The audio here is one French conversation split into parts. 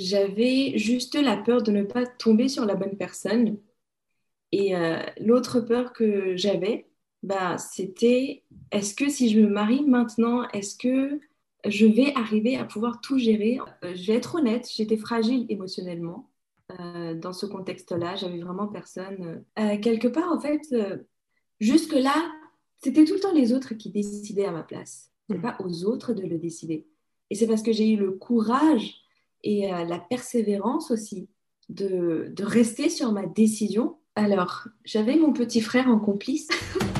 j'avais juste la peur de ne pas tomber sur la bonne personne. Et euh, l'autre peur que j'avais, bah, c'était est-ce que si je me marie maintenant, est-ce que je vais arriver à pouvoir tout gérer? Euh, Je vais être honnête, j'étais fragile émotionnellement euh, dans ce contexte-là. J'avais vraiment personne. quelque part, en fait, jusque-là, c'était tout le temps les autres qui décidaient à ma place. Ce n'est pas aux autres de le décider. Et c'est parce que j'ai eu le courage et la persévérance aussi de, de rester sur ma décision. Alors, j'avais mon petit frère en complice.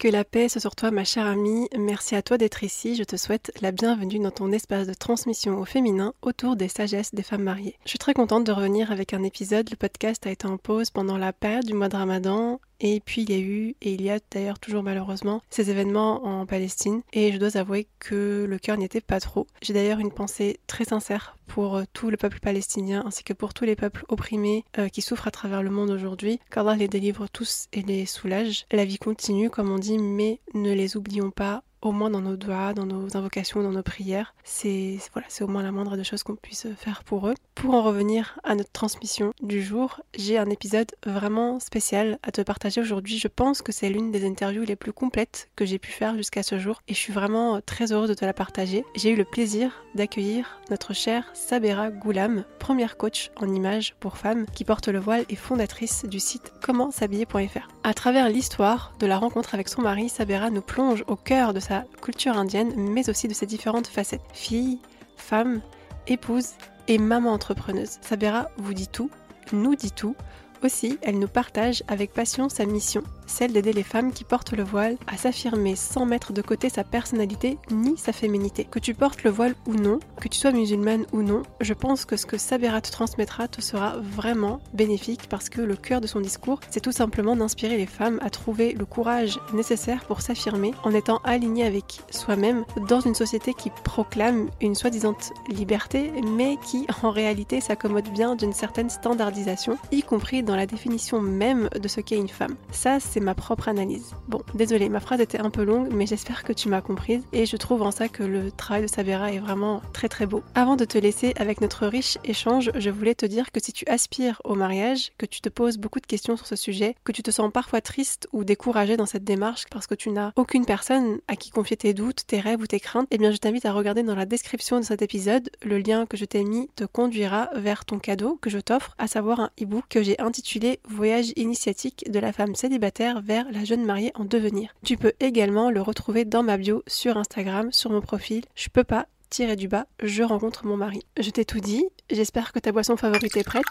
Que la paix soit sur toi, ma chère amie. Merci à toi d'être ici. Je te souhaite la bienvenue dans ton espace de transmission au féminin autour des sagesses des femmes mariées. Je suis très contente de revenir avec un épisode. Le podcast a été en pause pendant la période du mois de Ramadan et puis il y a eu, et il y a d'ailleurs toujours malheureusement, ces événements en Palestine. Et je dois avouer que le cœur n'y était pas trop. J'ai d'ailleurs une pensée très sincère pour euh, tout le peuple palestinien ainsi que pour tous les peuples opprimés euh, qui souffrent à travers le monde aujourd'hui. Qu'Allah les délivre tous et les soulage. La vie continue, comme on dit, mais ne les oublions pas au moins dans nos doigts, dans nos invocations, dans nos prières. C'est voilà, c'est au moins la moindre des choses qu'on puisse faire pour eux. Pour en revenir à notre transmission du jour, j'ai un épisode vraiment spécial à te partager aujourd'hui. Je pense que c'est l'une des interviews les plus complètes que j'ai pu faire jusqu'à ce jour et je suis vraiment très heureuse de te la partager. J'ai eu le plaisir d'accueillir notre chère Sabera Goulam, première coach en images pour femmes qui porte le voile et fondatrice du site comment-s'habiller.fr. À travers l'histoire de la rencontre avec son mari, Sabera nous plonge au cœur de sa culture indienne, mais aussi de ses différentes facettes. Fille, femme, épouse et maman entrepreneuse. Sabera vous dit tout, nous dit tout. Aussi, elle nous partage avec passion sa mission, celle d'aider les femmes qui portent le voile à s'affirmer sans mettre de côté sa personnalité ni sa féminité. Que tu portes le voile ou non, que tu sois musulmane ou non, je pense que ce que Sabera te transmettra te sera vraiment bénéfique parce que le cœur de son discours, c'est tout simplement d'inspirer les femmes à trouver le courage nécessaire pour s'affirmer en étant alignées avec soi-même dans une société qui proclame une soi-disant liberté, mais qui en réalité s'accommode bien d'une certaine standardisation, y compris dans la définition même de ce qu'est une femme. Ça, c'est ma propre analyse. Bon, désolé, ma phrase était un peu longue, mais j'espère que tu m'as comprise et je trouve en ça que le travail de Sabera est vraiment très très beau. Avant de te laisser avec notre riche échange, je voulais te dire que si tu aspires au mariage, que tu te poses beaucoup de questions sur ce sujet, que tu te sens parfois triste ou découragé dans cette démarche parce que tu n'as aucune personne à qui confier tes doutes, tes rêves ou tes craintes, eh bien je t'invite à regarder dans la description de cet épisode, le lien que je t'ai mis te conduira vers ton cadeau que je t'offre, à savoir un e-book que j'ai intitulé Voyage initiatique de la femme célibataire vers la jeune mariée en devenir. Tu peux également le retrouver dans ma bio sur Instagram, sur mon profil. Je peux pas tirer du bas, je rencontre mon mari. Je t'ai tout dit, j'espère que ta boisson favorite est prête.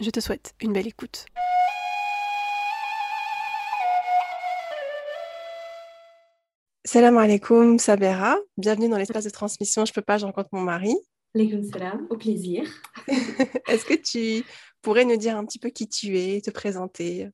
Je te souhaite une belle écoute. Salam alaikum Sabera, bienvenue dans l'espace de transmission Je peux pas, je rencontre mon mari. Alaikum salam, au plaisir. Est-ce que tu pourrais nous dire un petit peu qui tu es, te présenter?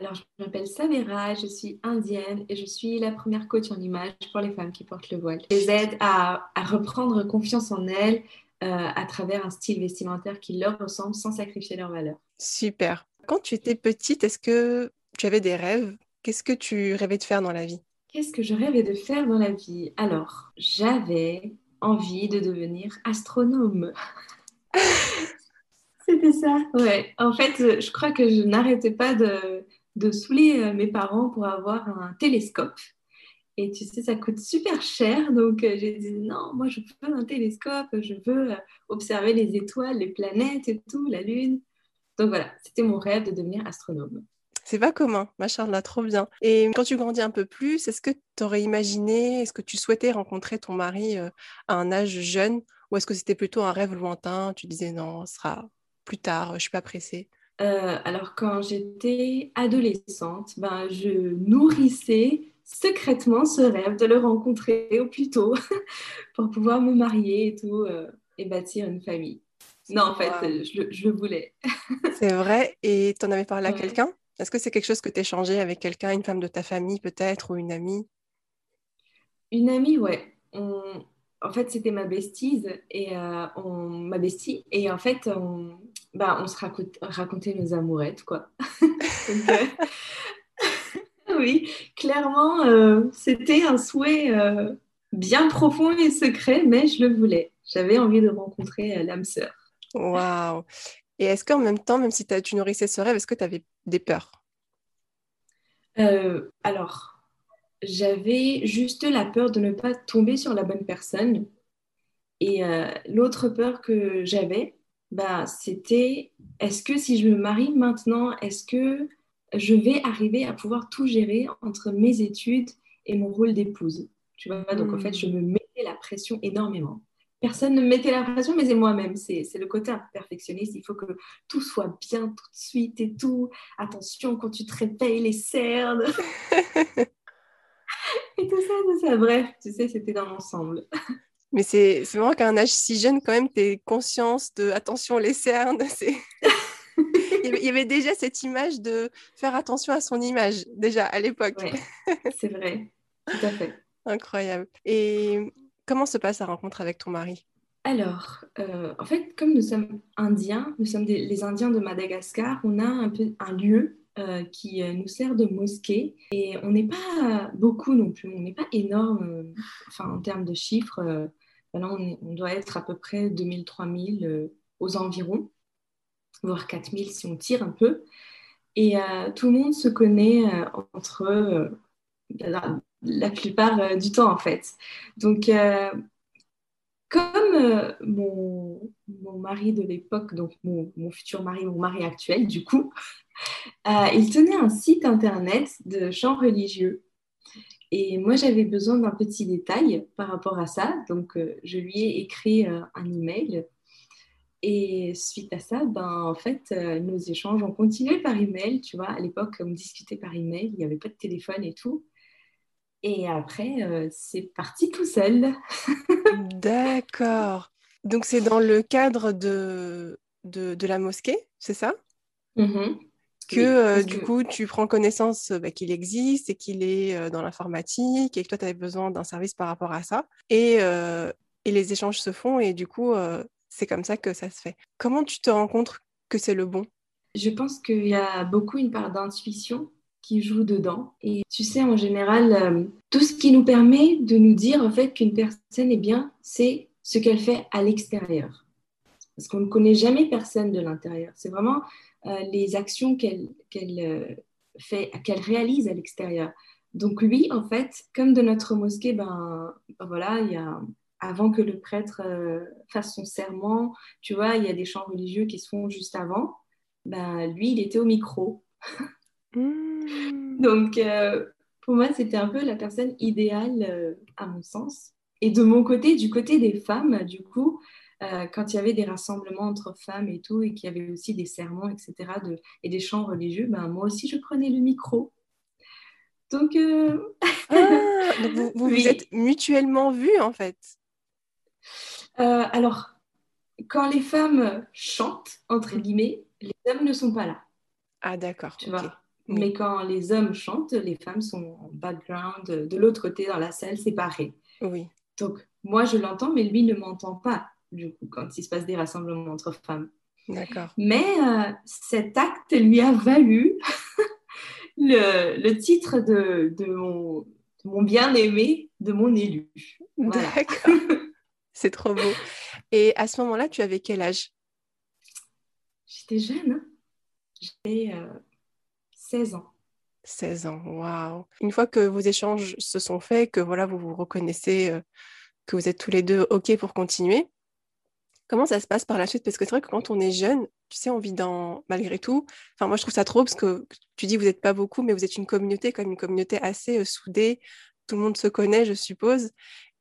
Alors, je m'appelle Samira, je suis indienne et je suis la première coach en image pour les femmes qui portent le voile. Je les aide à, reprendre confiance en elles euh, à travers un style vestimentaire qui leur ressemble sans sacrifier leurs valeurs. Super. Quand tu étais petite, est-ce que tu avais des rêves? Qu'est-ce que tu rêvais de faire dans la vie? Qu'est-ce que je rêvais de faire dans la vie? Alors, j'avais envie de devenir astronome. C'était ça. Ouais. En fait, je crois que je n'arrêtais pas de, de saouler euh, mes parents pour avoir un télescope. Et tu sais, ça coûte super cher. Donc, euh, j'ai dit non, moi, je veux un télescope, je veux euh, observer les étoiles, les planètes et tout, la Lune. Donc, voilà, c'était mon rêve de devenir astronome. C'est pas commun, ma Charlotte, trop bien. Et quand tu grandis un peu plus, est-ce que tu aurais imaginé, est-ce que tu souhaitais rencontrer ton mari à un âge jeune? Ou est-ce que c'était plutôt un rêve lointain? Tu disais non, ce sera plus tard, je suis pas pressée. Alors quand j'étais adolescente, ben, je nourrissais secrètement ce rêve de le rencontrer au plus tôt pour pouvoir me marier et tout euh, et bâtir une famille. Non, en fait, je, le voulais. c'est vrai. Et tu en avais parlé à quelqu'un? Est-ce que c'est quelque chose que tu échangé avec quelqu'un, une femme de ta famille peut-être ou une amie? Une amie, ouais. En fait, c'était ma bestise et euh, on... ma bestie. Et en fait, on, bah, on se racontait nos amourettes, quoi. Donc, euh, oui, clairement, euh, c'était un souhait euh, bien profond et secret, mais je le voulais. J'avais envie de rencontrer l'âme sœur. Waouh Et est-ce qu'en même temps, même si tu nourrissais ce rêve, est-ce que tu avais des peurs? Alors, j'avais juste la peur de ne pas tomber sur la bonne personne. Et l'autre peur que j'avais, bah, c'était est-ce que si je me marie maintenant, est-ce que je vais arriver à pouvoir tout gérer entre mes études et mon rôle d'épouse? Tu vois, donc en fait, je me mettais la pression énormément. Personne ne me mettait la pression, mais c'est moi-même. C'est le côté perfectionniste. Il faut que tout soit bien tout de suite et tout. Attention, quand tu te réveilles, les cernes. et tout ça, tout ça. Bref, tu sais, c'était dans l'ensemble. Mais c'est vraiment qu'à un âge si jeune, quand même, tu es conscience de attention, les cernes. Il y avait déjà cette image de faire attention à son image, déjà à l'époque. c'est vrai, tout à fait. Incroyable. Et comment se passe la rencontre avec ton mari? Alors, euh, en fait, comme nous sommes indiens, nous sommes les Indiens de Madagascar, on a un, peu, un lieu euh, qui euh, nous sert de mosquée et on n'est pas beaucoup non plus, on n'est pas énorme enfin, en termes de chiffres. on, on, doit être à peu près 2000-3000 aux environs voire 4000 si on tire un peu. Et euh, tout le monde se connaît euh, entre euh, la, plupart du temps, en fait. Donc, comme mon, mon, mari de l'époque, donc mon, mon, futur mari, mon mari actuel, du coup, il tenait un site internet de chants religieux. Et moi, j'avais besoin d'un petit détail par rapport à ça. Donc, je lui ai écrit un email et suite à ça, ben, en fait, euh, nos échanges ont continué par email. Tu vois, à l'époque, on discutait par email, il n'y avait pas de téléphone et tout. Et après, euh, c'est parti tout seul. D'accord. Donc, c'est dans le cadre de, de, la mosquée, c'est ça? Mm-hmm. Que euh, du coup, tu prends connaissance bah, qu'il existe et qu'il est dans l'informatique et que toi, tu avais besoin d'un service par rapport à ça. Et, et les échanges se font et du coup, c'est comme ça que ça se fait. Comment tu te rends compte que c'est le bon? Je pense qu'il y a beaucoup une part d'intuition qui joue dedans. Et tu sais, en général, euh, tout ce qui nous permet de nous dire en fait qu'une personne est bien, c'est ce qu'elle fait à l'extérieur. Parce qu'on ne connaît jamais personne de l'intérieur. C'est vraiment euh, les actions qu'elle euh, fait, qu'elle réalise à l'extérieur. Donc lui, en fait, comme de notre mosquée, ben, ben voilà, il y a avant que le prêtre euh, fasse son serment, tu vois, il y a des chants religieux qui se font juste avant. Ben, lui, il était au micro. Mmh. Donc, euh, pour moi, c'était un peu la personne idéale, euh, à mon sens. Et de mon côté, du côté des femmes, du coup, quand il y avait des rassemblements entre femmes et tout, et qu'il y avait aussi des sermons, etc., de, et des chants religieux, ben, moi aussi, je prenais le micro. Donc, ah, vous, vous, vous êtes mutuellement vus, en fait. Euh, alors, quand les femmes chantent, entre mm. guillemets, les hommes ne sont pas là. Ah, d'accord. Tu vois Mais quand les hommes chantent, les femmes sont en background, de l'autre côté dans la salle, séparées. Oui. Donc, moi, je l'entends, mais lui ne m'entend pas, du coup, quand il se passe des rassemblements entre femmes. D'accord. Mais euh, cet acte lui a valu le, titre de, mon, mon bien-aimé, de mon élu. D'accord. C'est trop beau. Et à ce moment-là, tu avais quel âge? J'étais jeune. Hein. J'avais 16 euh, ans. 16 ans, waouh. Une fois que vos échanges se sont faits, que voilà, vous vous reconnaissez, euh, que vous êtes tous les deux OK pour continuer, comment ça se passe par la suite? Parce que c'est vrai que quand on est jeune, tu sais, on vit dans, malgré tout, enfin moi je trouve ça trop parce que tu dis vous n'êtes pas beaucoup, mais vous êtes une communauté, comme une communauté assez euh, soudée, tout le monde se connaît, je suppose.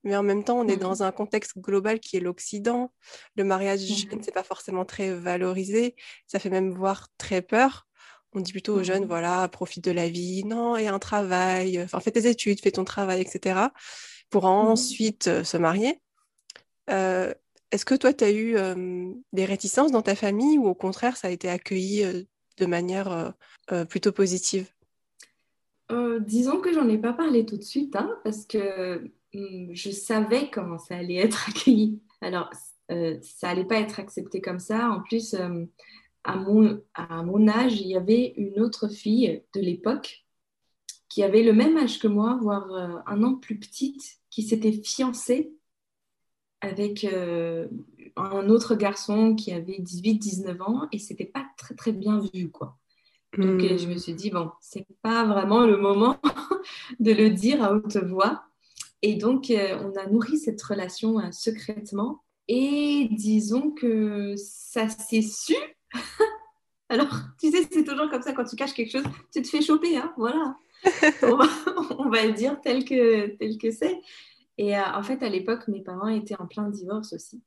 Mais en même temps, on est mmh dans un contexte global qui est l'Occident. Le mariage mmh jeune, c'est pas forcément très valorisé. Ça fait même voir très peur. On dit plutôt aux jeunes, mmh voilà, profite de la vie. Non, a un travail. Enfin, fais tes études, fais ton travail, etc. Pour ensuite euh, se marier. Euh, est-ce que toi, tu as eu des réticences dans ta famille ou au contraire, ça a été accueilli de manière plutôt positive? Disons que j'en ai pas parlé tout de suite, hein, parce que mmh, je savais comment ça allait être accueilli. Alors, ça allait pas être accepté comme ça. En plus, à, mon, à mon âge, il y avait une autre fille de l'époque qui avait le même âge que moi, voire un an plus petite, qui s'était fiancée avec euh, un autre garçon qui avait 18-19 ans et c'était pas très très bien vu quoi. Donc euh, je me suis dit bon, c'est pas vraiment le moment de le dire à haute voix. Et donc euh, on a nourri cette relation secrètement et disons que ça s'est su. Alors, tu sais, c'est toujours comme ça quand tu caches quelque chose, tu te fais choper, hein, voilà. on, va, on va le dire tel que tel que c'est. Et euh, en fait, à l'époque, mes parents étaient en plein divorce aussi.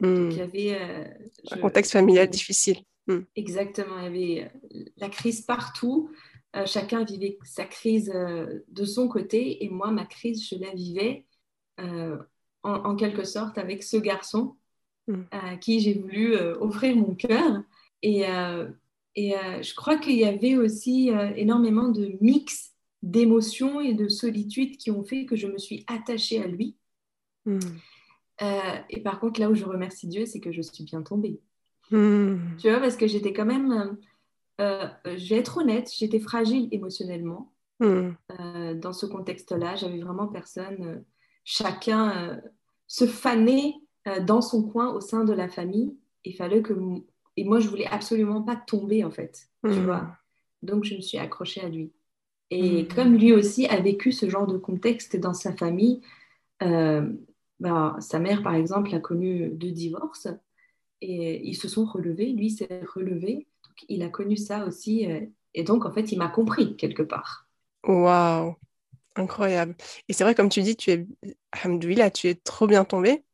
il y avait. Euh, un contexte familial difficile. Hmm. Exactement. Il y avait euh, la crise partout. chacun vivait sa crise de son côté. Et moi, ma crise, je la vivais en, quelque sorte avec ce garçon hmm. à qui j'ai voulu offrir mon cœur. Et, et je crois qu'il y avait aussi énormément de mix d'émotions et de solitude qui ont fait que je me suis attachée à lui. Hmm. Euh, et par contre, là où je remercie Dieu, c'est que je suis bien tombée. Hmm. Tu vois, parce que j'étais quand même, euh, euh, je vais être honnête, j'étais fragile émotionnellement hmm. dans ce contexte-là. J'avais vraiment personne. chacun se fanait dans son coin au sein de la famille. Il fallait que. Et moi, je voulais absolument pas tomber, en fait. Tu vois. Donc, je me suis accrochée à lui. Et mm. comme lui aussi a vécu ce genre de contexte dans sa famille, euh, bah, sa mère, par exemple, a connu deux divorces et ils se sont relevés. Lui s'est relevé. Donc, il a connu ça aussi. Euh, et donc, en fait, il m'a compris quelque part. Waouh! Incroyable. Et c'est vrai, comme tu dis, tu es, là, tu es trop bien tombée.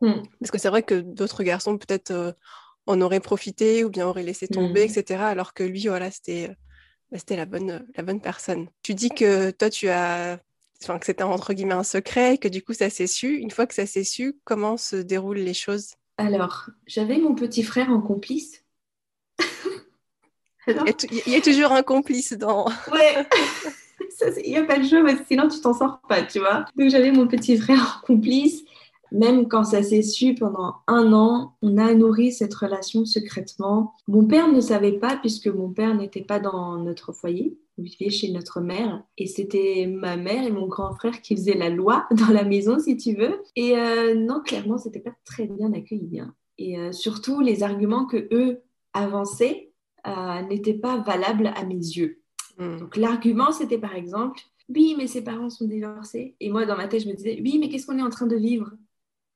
Mm. Parce que c'est vrai que d'autres garçons, peut-être, euh, en auraient profité ou bien auraient laissé tomber, mm. etc. Alors que lui, voilà, c'était bah, c'était la bonne, la bonne personne. Tu dis que toi, tu as, enfin, que c'était entre guillemets un secret, que du coup, ça s'est su. Une fois que ça s'est su, comment se déroulent les choses? Alors, j'avais mon petit frère en complice. il, y a, toujours un complice dans. ouais. Il n'y a pas de jeu, sinon tu t'en sors pas, tu vois. Donc j'avais mon petit frère en complice même quand ça s'est su pendant un an, on a nourri cette relation secrètement. Mon père ne savait pas puisque mon père n'était pas dans notre foyer. Il vivait chez notre mère et c'était ma mère et mon grand frère qui faisaient la loi dans la maison, si tu veux. Et euh, non, clairement, c'était pas très bien accueilli. Hein. Et euh, surtout, les arguments que eux avançaient euh, n'étaient pas valables à mes yeux. Hmm. Donc l'argument, c'était par exemple, oui, mais ses parents sont divorcés. Et moi, dans ma tête, je me disais, oui, mais qu'est-ce qu'on est en train de vivre?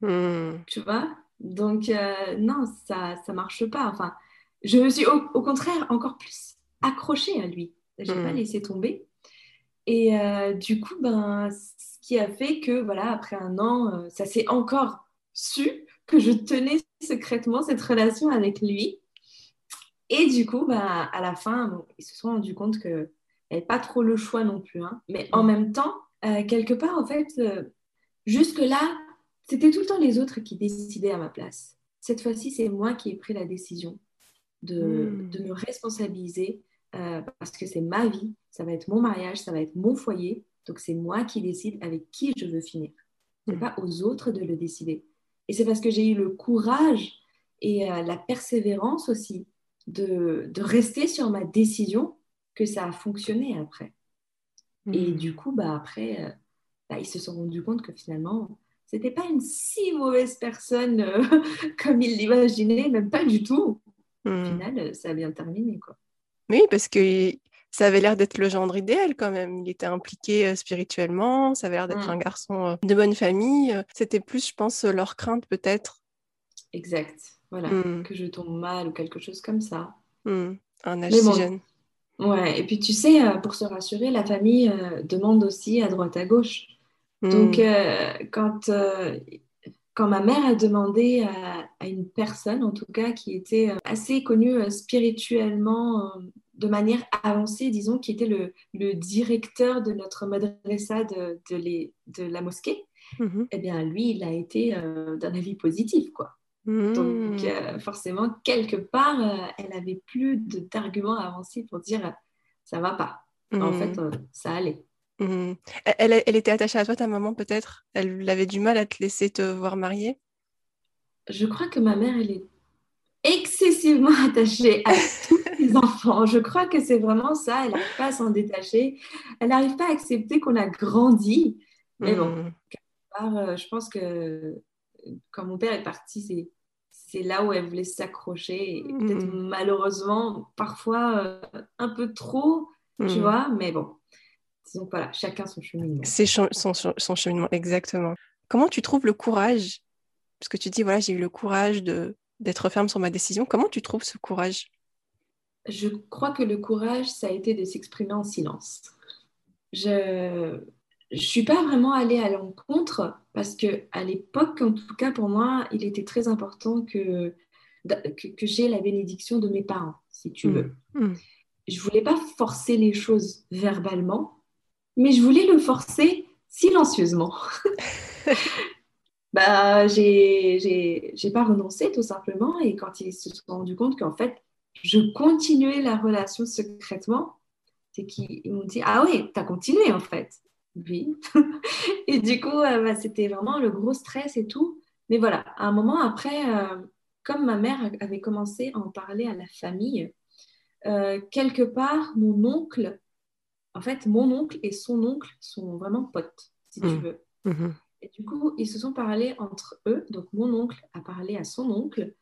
Hmm. Tu vois? Donc, euh, non, ça ne marche pas. Enfin, je me suis au, contraire encore plus accrochée à lui. Je n'ai pas hmm. laissé tomber. Et euh, du coup, ben, ce qui a fait que, voilà, après un an, euh, ça s'est encore su que je tenais secrètement cette relation avec lui. Et du coup, ben, à la fin, ils se sont rendus compte que n'avaient pas trop le choix non plus. Hein. Mais en hmm. même temps, quelque part, en fait, jusque-là, c'était tout le temps les autres qui décidaient à ma place. Cette fois-ci, c'est moi qui ai pris la décision de, hmm. me responsabiliser euh, parce que c'est ma vie, ça va être mon mariage, ça va être mon foyer. Donc c'est moi qui décide avec qui je veux finir. Ce n'est hmm. pas aux autres de le décider. Et c'est parce que j'ai eu le courage et euh, la persévérance aussi de, rester sur ma décision que ça a fonctionné après. Et hmm. du coup, bah, après, euh, bah, ils se sont rendus compte que finalement, c'était pas une si mauvaise personne euh, comme il l'imaginait, même pas du tout. Au hmm. final, ça a bien terminé, quoi. Oui, parce que ça avait l'air d'être le gendre idéal quand même. Il était impliqué euh, spirituellement, ça avait l'air d'être Mm. un garçon euh, de bonne famille. Euh, C'était plus, je pense, euh, leur crainte peut-être. Exact. Voilà. Mm. Que je tombe mal ou quelque chose comme ça. Hmm. Un âge Mais si bon. jeune. Ouais. Et puis, tu sais, euh, pour se rassurer, la famille euh, demande aussi à droite à gauche. Donc, Hmm. euh, quand, euh, quand ma mère a demandé à, à une personne, en tout cas, qui était euh, assez connue spirituellement, de manière avancée, disons, qui était le, le directeur de notre madrasa de, de, les- de la mosquée, Mhm. eh bien, lui, il a été d'un avis positif, quoi. Donc, euh, forcément, quelque part, euh, elle avait plus de- d'arguments à avancer pour dire euh, ça va pas. En fait, euh, ça allait. Hmm. Elle, était attachée à toi, ta maman, peut-être? Elle avait du mal à te laisser te voir mariée? Je crois que ma mère, elle est excessivement attachée à tous les enfants. Je crois que c'est vraiment ça. Elle n'arrive pas à s'en détacher. Elle n'arrive pas à accepter qu'on a grandi. Mais bon, Hmm. part, euh, je pense que quand mon père est parti, c'est c'est là où elle voulait s'accrocher. Et Peut-être malheureusement, parfois euh, un peu trop, tu Hmm. vois. Mais bon, disons voilà, chacun son cheminement. C'est son, son- son cheminement, exactement. Comment tu trouves le courage Parce que tu dis, voilà, j'ai eu le courage de d'être ferme sur ma décision. Comment tu trouves ce courage? Je crois que le courage, ça a été de s'exprimer en silence. Je ne suis pas vraiment allée à l'encontre parce que à l'époque, en tout cas pour moi, il était très important que, que, que j'ai la bénédiction de mes parents, si tu veux. Hmm. Je voulais pas forcer les choses verbalement, mais je voulais le forcer silencieusement. bah, j'ai pas renoncé tout simplement. Et quand ils se sont rendus compte qu'en fait, je continuais la relation secrètement, c'est qu'ils ils m'ont dit Ah oui, t'as continué en fait. Oui. et du coup, euh, bah, c'était vraiment le gros stress et tout. Mais voilà, à un moment après, euh, comme ma mère avait commencé à en parler à la famille, euh, quelque part, mon oncle, en fait, mon oncle et son oncle sont vraiment potes, si tu Mm. veux. Mhm. Et du coup, ils se sont parlé entre eux. Donc, mon oncle a parlé à son oncle.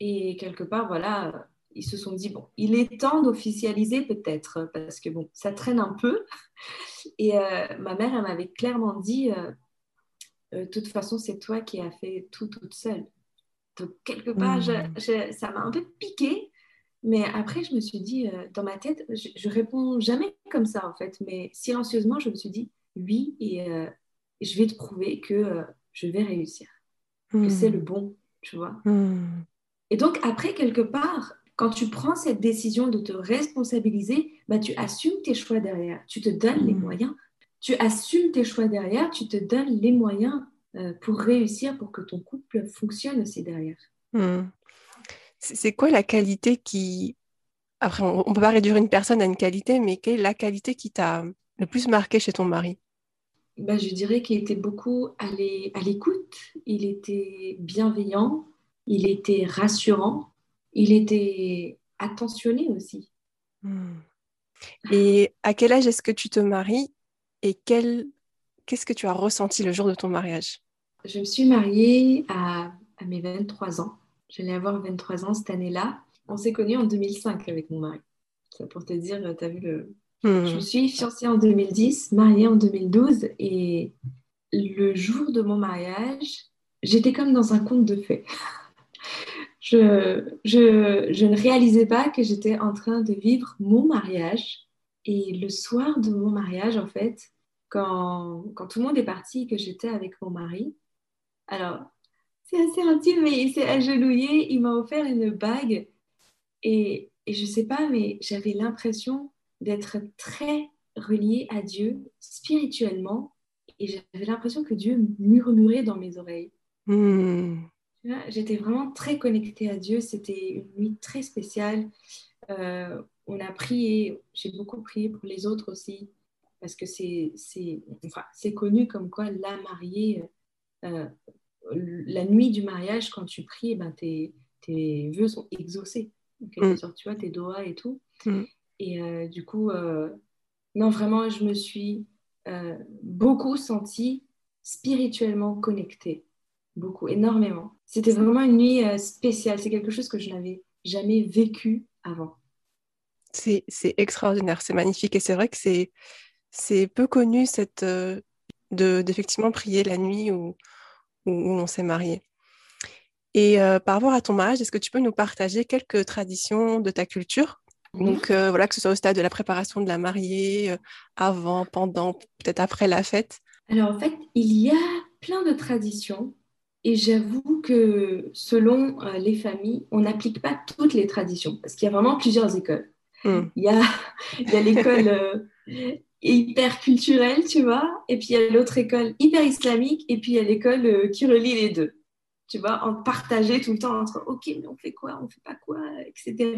Et quelque part, voilà, ils se sont dit, bon, il est temps d'officialiser peut-être, parce que bon, ça traîne un peu. Et euh, ma mère, elle m'avait clairement dit, euh, Euh, de toute façon, c'est toi qui as fait tout toute seule. Donc, quelque part, je- Mm. je- ça m'a un peu piqué. Mais après, je me suis dit, euh, dans ma tête, je, je réponds jamais comme ça, en fait. Mais silencieusement, je me suis dit, oui, et euh, je vais te prouver que euh, je vais réussir, que c'est le bon, tu vois. Hmm. Et donc, après, quelque part, quand tu prends cette décision de te responsabiliser, bah, tu assumes tes choix derrière. Tu te donnes les Mhm. moyens. Tu assumes tes choix derrière. Tu te donnes les moyens pour réussir, pour que ton couple fonctionne aussi derrière. C'est quoi la qualité qui... Après, on ne peut pas réduire une personne à une qualité, mais quelle est la qualité qui t'a le plus marqué chez ton mari? Bah, je dirais qu'il était beaucoup à l'é- à l'écoute. Il était bienveillant. Il était rassurant. Il était attentionné aussi. Hmm. Et à quel âge est-ce que tu te maries et quel... qu'est-ce que tu as ressenti le jour de ton mariage? Je me suis mariée à, à mes 23 ans. J'allais avoir 23 ans cette année-là. On s'est connus en 2005 avec mon mari. Ça pour te dire, tu as vu le... Hmm. Je me suis fiancée en 2010, mariée en 2012 et le jour de mon mariage, j'étais comme dans un conte de fées. Je, je, je ne réalisais pas que j'étais en train de vivre mon mariage. Et le soir de mon mariage, en fait, quand, quand tout le monde est parti et que j'étais avec mon mari, alors c'est assez intime, mais il s'est agenouillé, il m'a offert une bague. Et, et je sais pas, mais j'avais l'impression d'être très reliée à Dieu spirituellement. Et j'avais l'impression que Dieu murmurait dans mes oreilles. Hmm. J'étais vraiment très connectée à Dieu. C'était une nuit très spéciale. Euh, on a prié. J'ai beaucoup prié pour les autres aussi. Parce que c'est enfin, connu comme quoi la mariée, euh, la nuit du mariage, quand tu pries, eh ben, tes, tes vœux sont exaucés. Mm. sorte, tu vois, tes doigts et tout. Mm. Et euh, du coup, euh, non, vraiment, je me suis euh, beaucoup sentie spirituellement connectée. Beaucoup, énormément. C'était vraiment une nuit spéciale. C'est quelque chose que je n'avais jamais vécu avant. C'est extraordinaire, c'est magnifique. Et c'est vrai que c'est peu connu cette, de d'effectivement prier la nuit où, où, on s'est marié. Et euh, par rapport à ton mariage, est-ce que tu peux nous partager quelques traditions de ta culture? Donc euh, voilà, que ce soit au stade de la préparation de la mariée, avant, pendant, peut-être après la fête. Alors en fait, il y a plein de traditions et j'avoue que selon les familles, on n'applique pas toutes les traditions parce qu'il y a vraiment plusieurs écoles. Hmm. Il y a, il y a l'école euh, hyper culturelle, tu vois, et puis il y a l'autre école hyper islamique, et puis il y a l'école euh, qui relie les deux. Tu vois, en partager tout le temps entre OK, mais on fait quoi, on fait pas quoi, etc.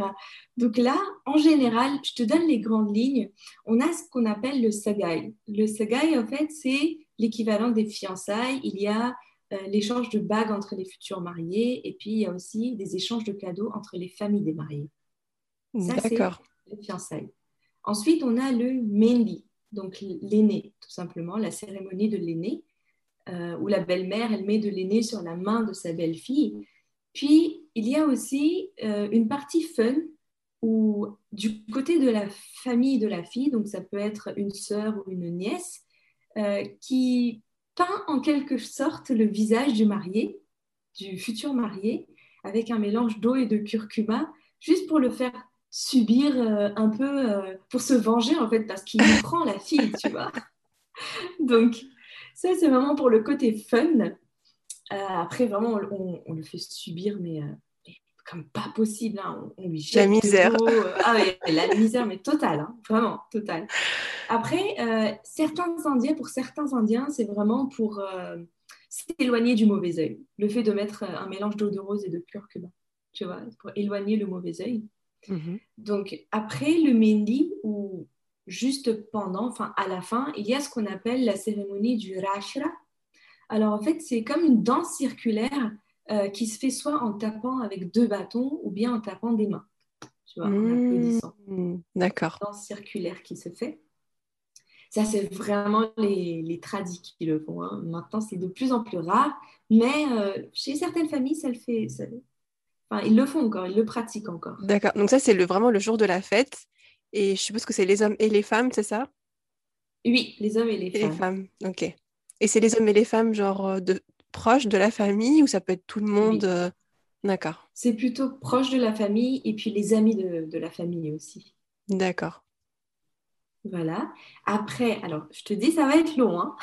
Donc là, en général, je te donne les grandes lignes. On a ce qu'on appelle le sagaï. Le sagaï, en fait, c'est l'équivalent des fiançailles. Il y a euh, l'échange de bagues entre les futurs mariés, et puis il y a aussi des échanges de cadeaux entre les familles des mariés. D'accord fiançailles. Ensuite, on a le mendi, donc l'aîné, tout simplement, la cérémonie de l'aîné, euh, où la belle-mère, elle met de l'aîné sur la main de sa belle-fille. Puis, il y a aussi euh, une partie fun, où du côté de la famille de la fille, donc ça peut être une sœur ou une nièce, euh, qui peint en quelque sorte le visage du marié, du futur marié, avec un mélange d'eau et de curcuma, juste pour le faire subir euh, un peu euh, pour se venger en fait parce qu'il prend la fille, tu vois. Donc ça c'est vraiment pour le côté fun. Euh, après vraiment on, le fait subir mais comme pas possible. Hein. On, lui jette la misère. ah la misère mais totale, hein. vraiment totale. Après certains Indiens, pour certains Indiens c'est vraiment pour s'éloigner du mauvais œil. Le fait de mettre un mélange d'eau de rose et de curcuma, tu vois, pour éloigner le mauvais œil. Mhm. Donc, après le Mendi, ou juste pendant, enfin à la fin, il y a ce qu'on appelle la cérémonie du Rashra. Alors, en fait, c'est comme une danse circulaire euh, qui se fait soit en tapant avec deux bâtons ou bien en tapant des mains. Tu vois, en mmh. applaudissant. D'accord. Danse circulaire qui se fait. Ça, c'est vraiment les, les tradis qui le font. Hein. Maintenant, c'est de plus en plus rare, mais euh, chez certaines familles, ça le fait, ça, ils le font encore, ils le pratiquent encore. D'accord. Donc ça, c'est le, vraiment le jour de la fête. Et je suppose que c'est les hommes et les femmes, c'est ça? Oui, les hommes et les femmes. Les femmes, ok. Et c'est les hommes et les femmes, genre, euh, de, proches de la famille ou ça peut être tout le monde euh, D'accord. C'est plutôt proche de la famille et puis les amis de, la famille aussi. D'accord. Voilà. Après, alors, je te dis, ça va être long. Hein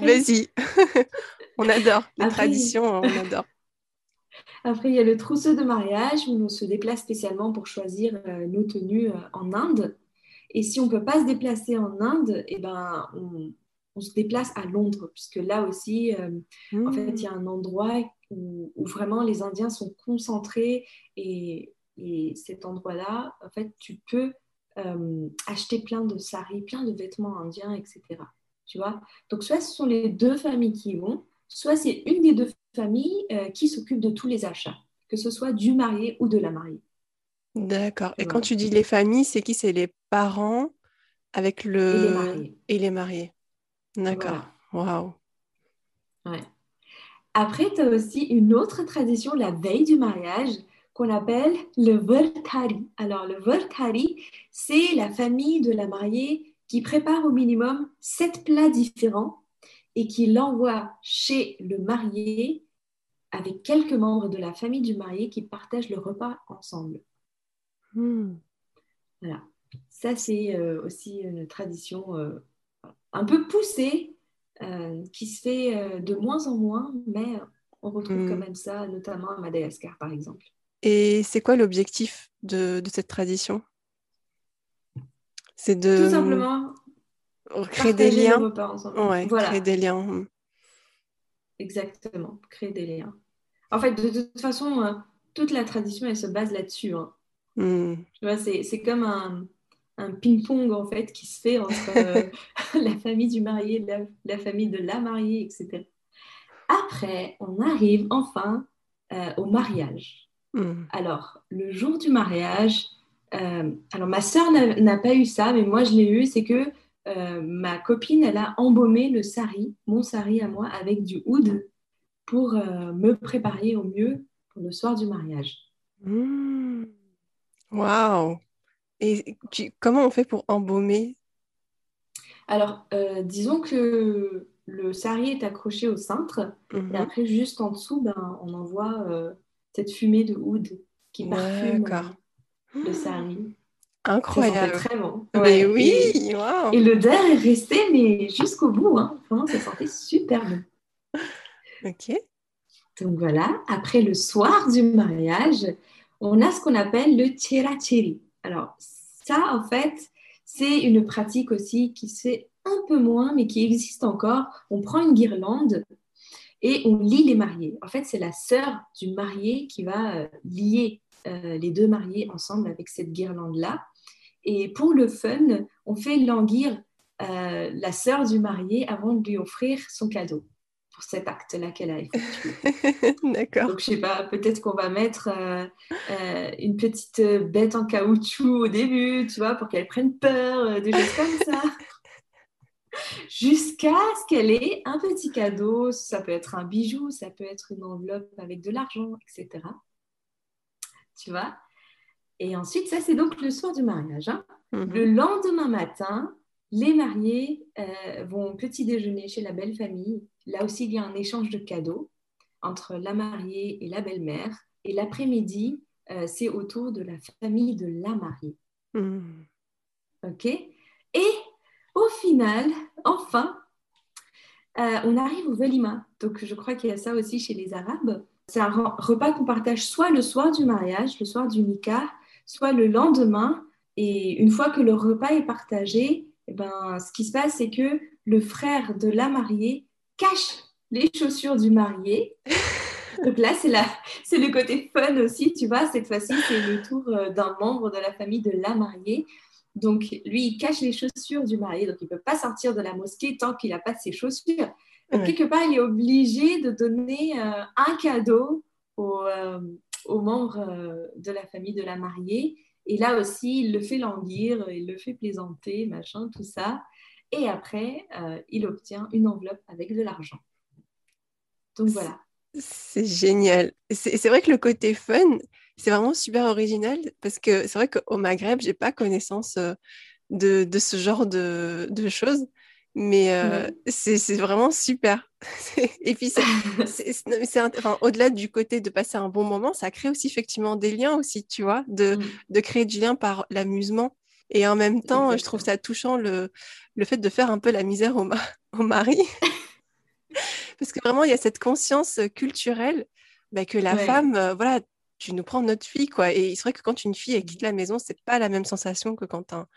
Vas-y. on adore les traditions, on adore. Après, il y a le trousseau de mariage où on se déplace spécialement pour choisir euh, nos tenues euh, en Inde. Et si on ne peut pas se déplacer en Inde, eh ben, on, se déplace à Londres, puisque là aussi, euh, en fait, il y a un endroit où, vraiment les Indiens sont concentrés et, cet endroit-là, en fait, tu peux acheter plein de saris, plein de vêtements indiens, etc. Tu vois? Donc, soit ce sont les deux familles qui vont, soit c'est une des deux familles euh, qui s'occupe de tous les achats, que ce soit du marié ou de la mariée. D'accord. Et quand tu dis les familles, c'est qui? C'est les parents avec le... Et les mariés. Et les mariés. D'accord. Waouh. Ouais. Après, tu as aussi une autre tradition, la veille du mariage, qu'on appelle le Volkari. Alors, le Volkari, c'est la famille de la mariée qui prépare au minimum sept plats différents et qui l'envoie chez le marié avec quelques membres de la famille du marié qui partagent le repas ensemble. Hmm. Voilà. Ça, c'est euh, aussi une tradition euh, un peu poussée euh, qui se fait de moins en moins, mais on retrouve hmm. quand même ça, notamment à Madagascar, par exemple. Et c'est quoi l'objectif de, cette tradition? C'est de... Tout simplement créer des liens? créer des liens. Exactement, créer des liens. En fait, de, toute façon, euh, toute la tradition, elle se base là-dessus. Hein. Hmm. C'est comme un, un ping-pong en fait qui se fait entre euh, la famille du marié, la, la, famille de la mariée, etc. Après, on arrive enfin euh, au mariage. Hmm. Alors, le jour du mariage, alors ma sœur n'a pas eu ça, mais moi je l'ai eu, c'est que euh, ma copine, elle a embaumé le sari, mon sari à moi, avec du oud pour euh, me préparer au mieux pour le soir du mariage. Mmh. Waouh Et comment on fait pour embaumer? Alors, euh, disons que le sari est accroché au cintre, et mhm. après, juste en dessous, ben, on envoie euh, cette fumée de oud qui parfume le sari. Incroyable. très bon. Mais oui, et, et l'odeur est restée, mais jusqu'au bout. Hein. Vraiment, ça sentait super bon. Donc voilà, après le soir du mariage, on a ce qu'on appelle le tirachiri. Alors ça, en fait, c'est une pratique aussi qui se fait un peu moins, mais qui existe encore. On prend une guirlande et on lie les mariés. En fait, c'est la sœur du marié qui va euh, lier euh, les deux mariés ensemble avec cette guirlande-là. Et pour le fun, on fait languir euh, la sœur du marié avant de lui offrir son cadeau pour cet acte-là qu'elle a effectué. D'accord. Donc, je sais pas, peut-être qu'on va mettre euh, euh, une petite bête en caoutchouc au début, tu vois, pour qu'elle prenne peur, euh, des choses comme ça. Jusqu'à ce qu'elle ait un petit cadeau, ça peut être un bijou, ça peut être une enveloppe avec de l'argent, etc. Tu vois? Et ensuite, ça, c'est donc le soir du mariage. Hein. Mhm. Le lendemain matin, les mariés euh, vont petit déjeuner chez la belle famille. Là aussi, il y a un échange de cadeaux entre la mariée et la belle-mère. Et l'après-midi, euh, c'est autour de la famille de la mariée. Hmm. OK? Et au final, enfin, euh, on arrive au velima. Donc, je crois qu'il y a ça aussi chez les Arabes. C'est un repas qu'on partage soit le soir du mariage, le soir du nikah, soit le lendemain. Et une fois que le repas est partagé, eh ben, ce qui se passe, c'est que le frère de la mariée cache les chaussures du marié. Donc là, c'est, c'est le côté fun aussi, tu vois. Cette fois-ci, c'est le tour euh, d'un membre de la famille de la mariée. Donc, lui, il cache les chaussures du marié. Donc, il ne peut pas sortir de la mosquée tant qu'il n'a pas ses chaussures. Donc, quelque part, il est obligé de donner euh, un cadeau aux, euh, aux membres de la famille de la mariée. Et là aussi, il le fait languir, il le fait plaisanter, machin, tout ça. Et après, euh, il obtient une enveloppe avec de l'argent. Donc voilà. C'est génial. C'est vrai que le côté fun, c'est vraiment super original parce que c'est vrai qu'au Maghreb, j'ai pas connaissance euh, de, de, ce genre de, de choses. Mais euh, c'est vraiment super. Et puis, au-delà du côté de passer un bon moment, ça crée aussi effectivement des liens aussi, tu vois, de, mmh. de créer du lien par l'amusement. Et en même temps, je trouve ça touchant le, le fait de faire un peu la misère au, au mari. Parce que vraiment, il y a cette conscience culturelle bah, que la femme, euh, voilà, tu nous prends notre fille, quoi. Et c'est vrai que quand une fille elle quitte la maison, c'est pas la même sensation que quand un,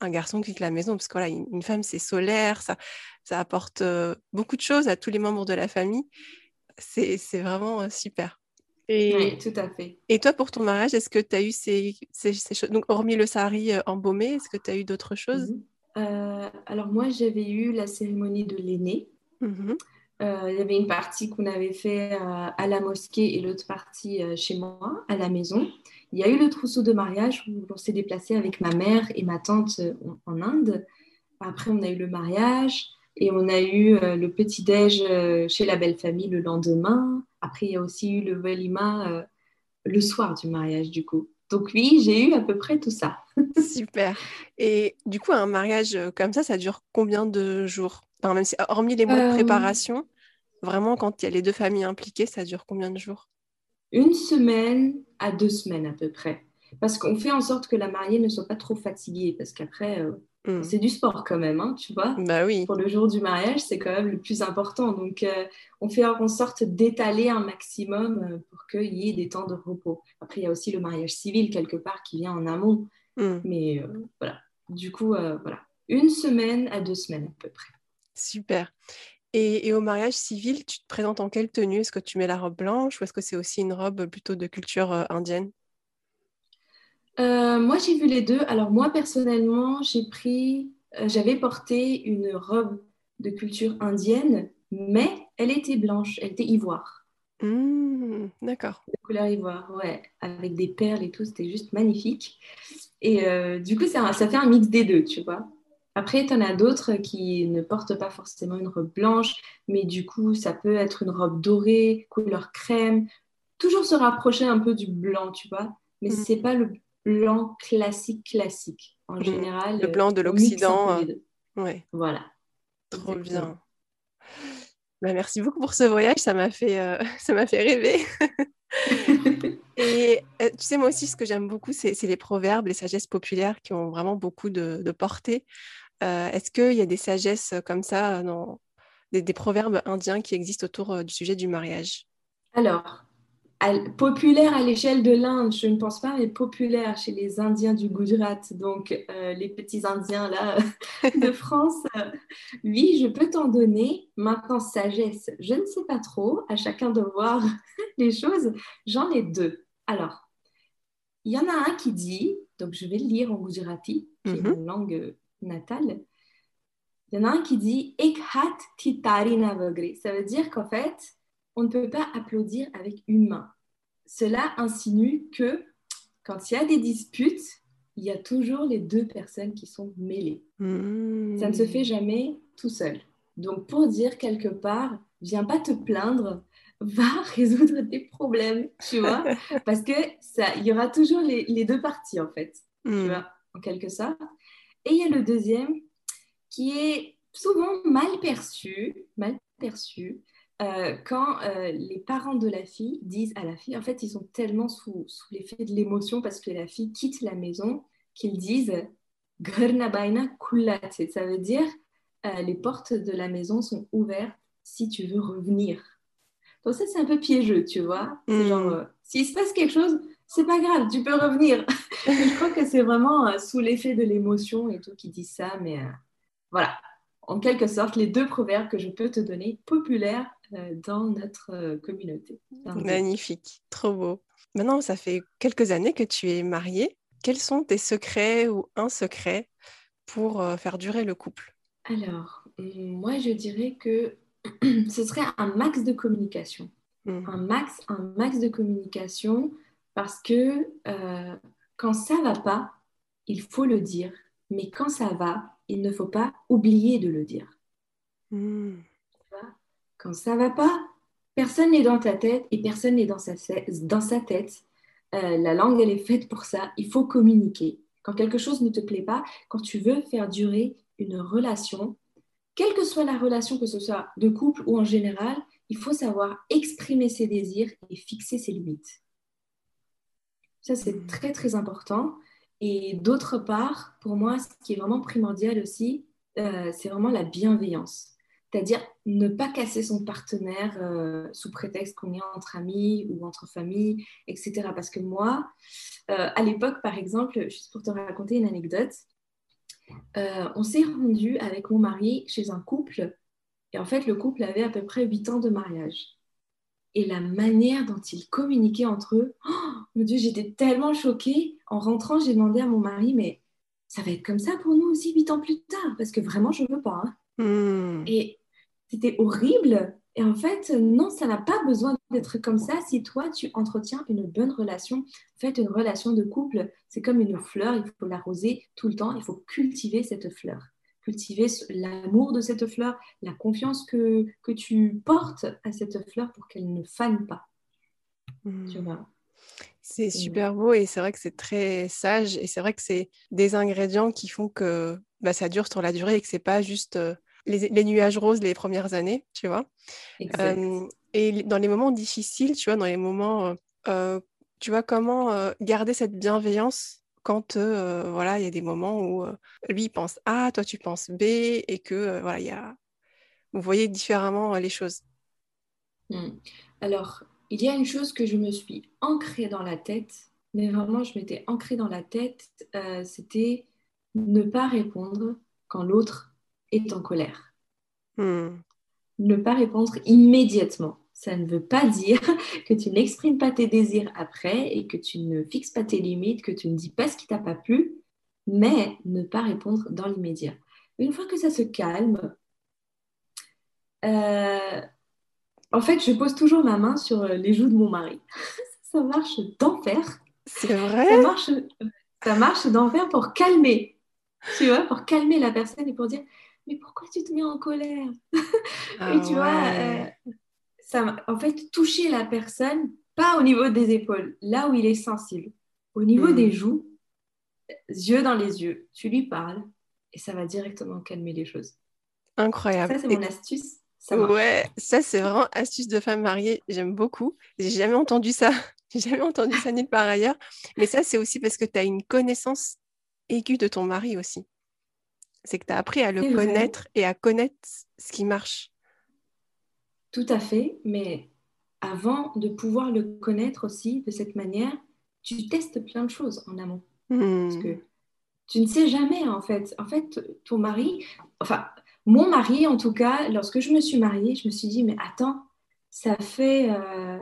un garçon quitte la maison, parce que voilà, une, femme, c'est solaire, ça, ça apporte euh, beaucoup de choses à tous les membres de la famille. C'est vraiment euh, super. Et, oui, tout à fait. Et toi, pour ton mariage, est-ce que tu as eu ces, ces, choses Donc, hormis le sari euh, embaumé, est-ce que tu as eu d'autres choses? Mhm. Alors, moi, j'avais eu la cérémonie de l'aîné. Mhm. Il y avait une partie qu'on avait fait à la mosquée et l'autre partie chez moi, à la maison. Il y a eu le trousseau de mariage où on s'est déplacé avec ma mère et ma tante euh, en Inde. Après, on a eu le mariage et on a eu euh, le petit-déj euh, chez la belle famille le lendemain. Après, il y a aussi eu le velima le soir du mariage, du coup. Donc oui, j'ai eu à peu près tout ça. Super. Et du coup, un mariage comme ça, ça dure combien de jours? Même si, Hormis les mois de préparation, vraiment, quand il y a les deux familles impliquées, ça dure combien de jours? Une semaine à deux semaines à peu près. Parce qu'on fait en sorte que la mariée ne soit pas trop fatiguée, parce qu'après, euh, hmm. c'est du sport quand même, hein, tu vois. Bah oui. Pour le jour du mariage, c'est quand même le plus important. Donc, euh, on fait en sorte d'étaler un maximum euh, pour qu'il y ait des temps de repos. Après, il y a aussi le mariage civil quelque part qui vient en amont. Hmm. Mais voilà. Du coup, voilà. Une semaine à deux semaines à peu près. Super. Et, au mariage civil, tu te présentes en quelle tenue? Est-ce que tu mets la robe blanche ou est-ce que c'est aussi une robe plutôt de culture euh, indienne? Euh, Moi, j'ai vu les deux. Alors moi, personnellement, j'ai pris, euh, j'avais porté une robe de culture indienne, mais elle était blanche, elle était ivoire. Mmh, d'accord. De couleur ivoire, ouais, avec des perles et tout, c'était juste magnifique. Et du coup, ça, ça fait un mix des deux, tu vois. Après, tu en as d'autres qui ne portent pas forcément une robe blanche, mais du coup, ça peut être une robe dorée, couleur crème. Toujours se rapprocher un peu du blanc, tu vois. Mais ce mm. c'est pas le, blanc classique, classique. En mmh. général. Le blanc de l'Occident. Ouais. Voilà. Trop bien. Bah, merci beaucoup pour ce voyage, ça m'a fait, euh, ça m'a fait rêver. Et euh, tu sais, moi aussi, ce que j'aime beaucoup, c'est, les proverbes, les sagesses populaires qui ont vraiment beaucoup de, portée. Euh, est-ce qu'il y a des sagesses comme ça, des, des, proverbes indiens qui existent autour du sujet du mariage? Alors, populaire à l'échelle de l'Inde, je ne pense pas, mais populaire chez les Indiens du Gujarat, donc euh, les petits Indiens là de France. Euh, oui, je peux t'en donner. Maintenant, sagesse, je ne sais pas trop. À chacun de voir les choses. J'en ai deux. Alors, il y en a un qui dit, donc je vais le lire en gujarati, qui est mhm. mon langue natale. Il y en a un qui dit Ek hat titari Ça veut dire qu'en fait, on ne peut pas applaudir avec une main. Cela insinue que quand il y a des disputes, il y a toujours les deux personnes qui sont mêlées. Ça ne se fait jamais tout seul. Donc pour dire quelque part, viens pas te plaindre, va résoudre tes problèmes, tu vois, parce que ça, il y aura toujours les, deux parties en fait, tu hmm. vois, en quelque sorte. Et il y a le deuxième qui est souvent mal perçu, mal perçu, euh, quand euh, les parents de la fille disent à la fille, en fait, ils sont tellement sous, sous l'effet de l'émotion parce que la fille quitte la maison qu'ils disent Ça veut dire euh, les portes de la maison sont ouvertes si tu veux revenir. Donc, ça, c'est un peu piégeux, tu vois. C'est genre, hmm. s'il se passe quelque chose, c'est pas grave, tu peux revenir. je crois que c'est vraiment sous l'effet de l'émotion et tout qui dit ça, mais voilà. En quelque sorte, les deux proverbes que je peux te donner, populaires dans notre euh, communauté. Magnifique, trop beau. Maintenant, ça fait quelques années que tu es mariée. Quels sont tes secrets ou un secret pour euh, faire durer le couple? Alors, moi, je dirais que ce serait un max de communication. Mmh. Un max, un max de communication parce que quand ça va pas, il faut le dire. Mais quand ça va, il ne faut pas oublier de le dire. Mmh. Quand ça va pas, personne n'est dans ta tête et personne n'est dans sa, dans sa tête. Euh, la langue, elle est faite pour ça. Il faut communiquer. Quand quelque chose ne te plaît pas, quand tu veux faire durer une relation, quelle que soit la relation, que ce soit de couple ou en général, il faut savoir exprimer ses désirs et fixer ses limites. Ça, c'est mmh. très, très important. Et d'autre part, pour moi, ce qui est vraiment primordial aussi, euh, c'est vraiment la bienveillance. C'est-à-dire ne pas casser son partenaire euh, sous prétexte qu'on est entre amis ou entre familles, etc. Parce que moi, euh, à l'époque, par exemple, juste pour te raconter une anecdote, euh, on s'est rendu avec mon mari chez un couple, et en fait, le couple avait à peu près 8 ans de mariage. Et la manière dont ils communiquaient entre eux, oh, mon Dieu, j'étais tellement choquée. En rentrant, j'ai demandé à mon mari, mais ça va être comme ça pour nous aussi 8 ans plus tard, parce que vraiment, je ne veux pas. Hein. Hmm. Et c'était horrible. Et en fait, non, ça n'a pas besoin d'être comme ça si toi, tu entretiens une bonne relation. En fait, une relation de couple, c'est comme une fleur, il faut l'arroser tout le temps, il faut cultiver cette fleur. Cultiver l'amour de cette fleur, la confiance que, que tu portes à cette fleur pour qu'elle ne fane pas. Hmm. Tu vois c'est super beau et c'est vrai que c'est très sage et c'est vrai que c'est des ingrédients qui font que bah, ça dure sur la durée et que c'est pas juste euh, les, nuages roses les premières années, tu vois. et dans les moments difficiles, tu vois, dans les moments, tu vois, comment garder cette bienveillance quand voilà, il y a des moments où lui pense A, toi tu penses B, et que voilà, il y a, vous voyez différemment les choses. Mmh. Alors, il y a une chose que je me suis ancrée dans la tête, mais vraiment je m'étais ancrée dans la tête, c'était ne pas répondre quand l'autre est en colère. Hmm. Ne pas répondre immédiatement. Ça ne veut pas dire que tu n'exprimes pas tes désirs après et que tu ne fixes pas tes limites, que tu ne dis pas ce qui t'a pas plu, mais ne pas répondre dans l'immédiat. Une fois que ça se calme, euh, en fait, je pose toujours ma main sur les joues de mon mari. ça marche d'enfer. C'est vrai? Ça marche, ça marche d'enfer pour calmer tu vois, pour calmer la personne et pour dire mais pourquoi tu te mets en colère? Ah Et tu vois, euh, ça, en fait, toucher la personne, pas au niveau des épaules, là où il est sensible, au niveau des hmm. joues, yeux dans les yeux, tu lui parles et ça va directement calmer les choses. Incroyable. Ça, c'est mon astuce. Ça ouais, ça, c'est vraiment astuce de femme mariée. J'aime beaucoup. J'ai jamais entendu ça. J'ai jamais entendu ça nulle part ailleurs. Mais ça, c'est aussi parce que tu as une connaissance aiguë de ton mari aussi. C'est que tu as appris à le connaître et à connaître ce qui marche. Tout à fait. Mais avant de pouvoir le connaître aussi de cette manière, tu testes plein de choses en amont. Parce hmm. que tu ne sais jamais, en fait. En fait, ton mari, enfin, mon mari, en tout cas, lorsque je me suis mariée, je me suis dit, mais attends, ça fait euh,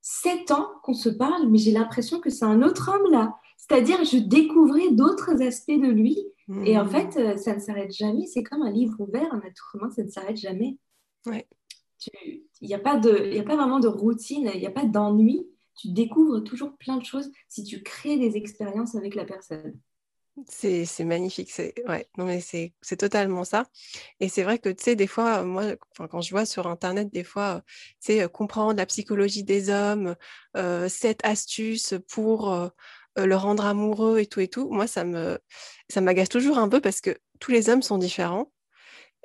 sept ans qu'on se parle, mais j'ai l'impression que c'est un autre homme là. C'est-à-dire, je découvrais d'autres aspects de lui. Et en hmm. fait, euh, ça ne s'arrête jamais. C'est comme un livre ouvert, un humain, ça ne s'arrête jamais. Ouais. Il n'y a, pas a pas vraiment de routine, il n'y a pas d'ennui tu découvres toujours plein de choses si tu crées des expériences avec la personne. C'est magnifique, c'est ouais, non mais c'est totalement ça. Et c'est vrai que tu sais, des fois, moi, quand je vois sur internet, des fois, tu sais, comprendre la psychologie des hommes, euh, cette astuce pour euh, le rendre amoureux et tout et tout, moi, ça me ça m'agace toujours un peu parce que tous les hommes sont différents.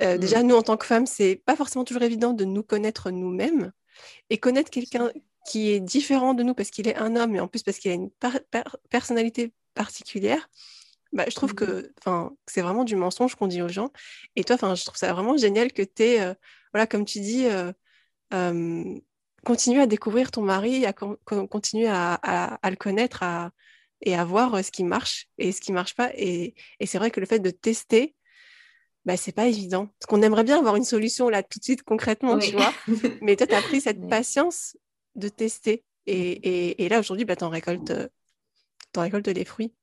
Euh, mmh. Déjà, nous, en tant que femmes, c'est pas forcément toujours évident de nous connaître nous-mêmes et connaître quelqu'un qui est différent de nous parce qu'il est un homme et en plus parce qu'il a une personnalité particulière, bah, je trouve que mmh. c'est vraiment du mensonge qu'on dit aux gens. Et toi, je trouve ça vraiment génial que tu es, euh, voilà, comme tu dis, euh, continue à découvrir ton mari, à continuer à, le connaître et à voir euh, ce qui marche et ce qui marche pas. Et, c'est vrai que le fait de tester, bah, c'est pas évident. Parce qu'on aimerait bien avoir une solution là tout de suite concrètement, tu vois. Mais toi, tu as pris cette patience de tester. Et, et, là, aujourd'hui, bah, tu en, récoltes, en récoltes les fruits.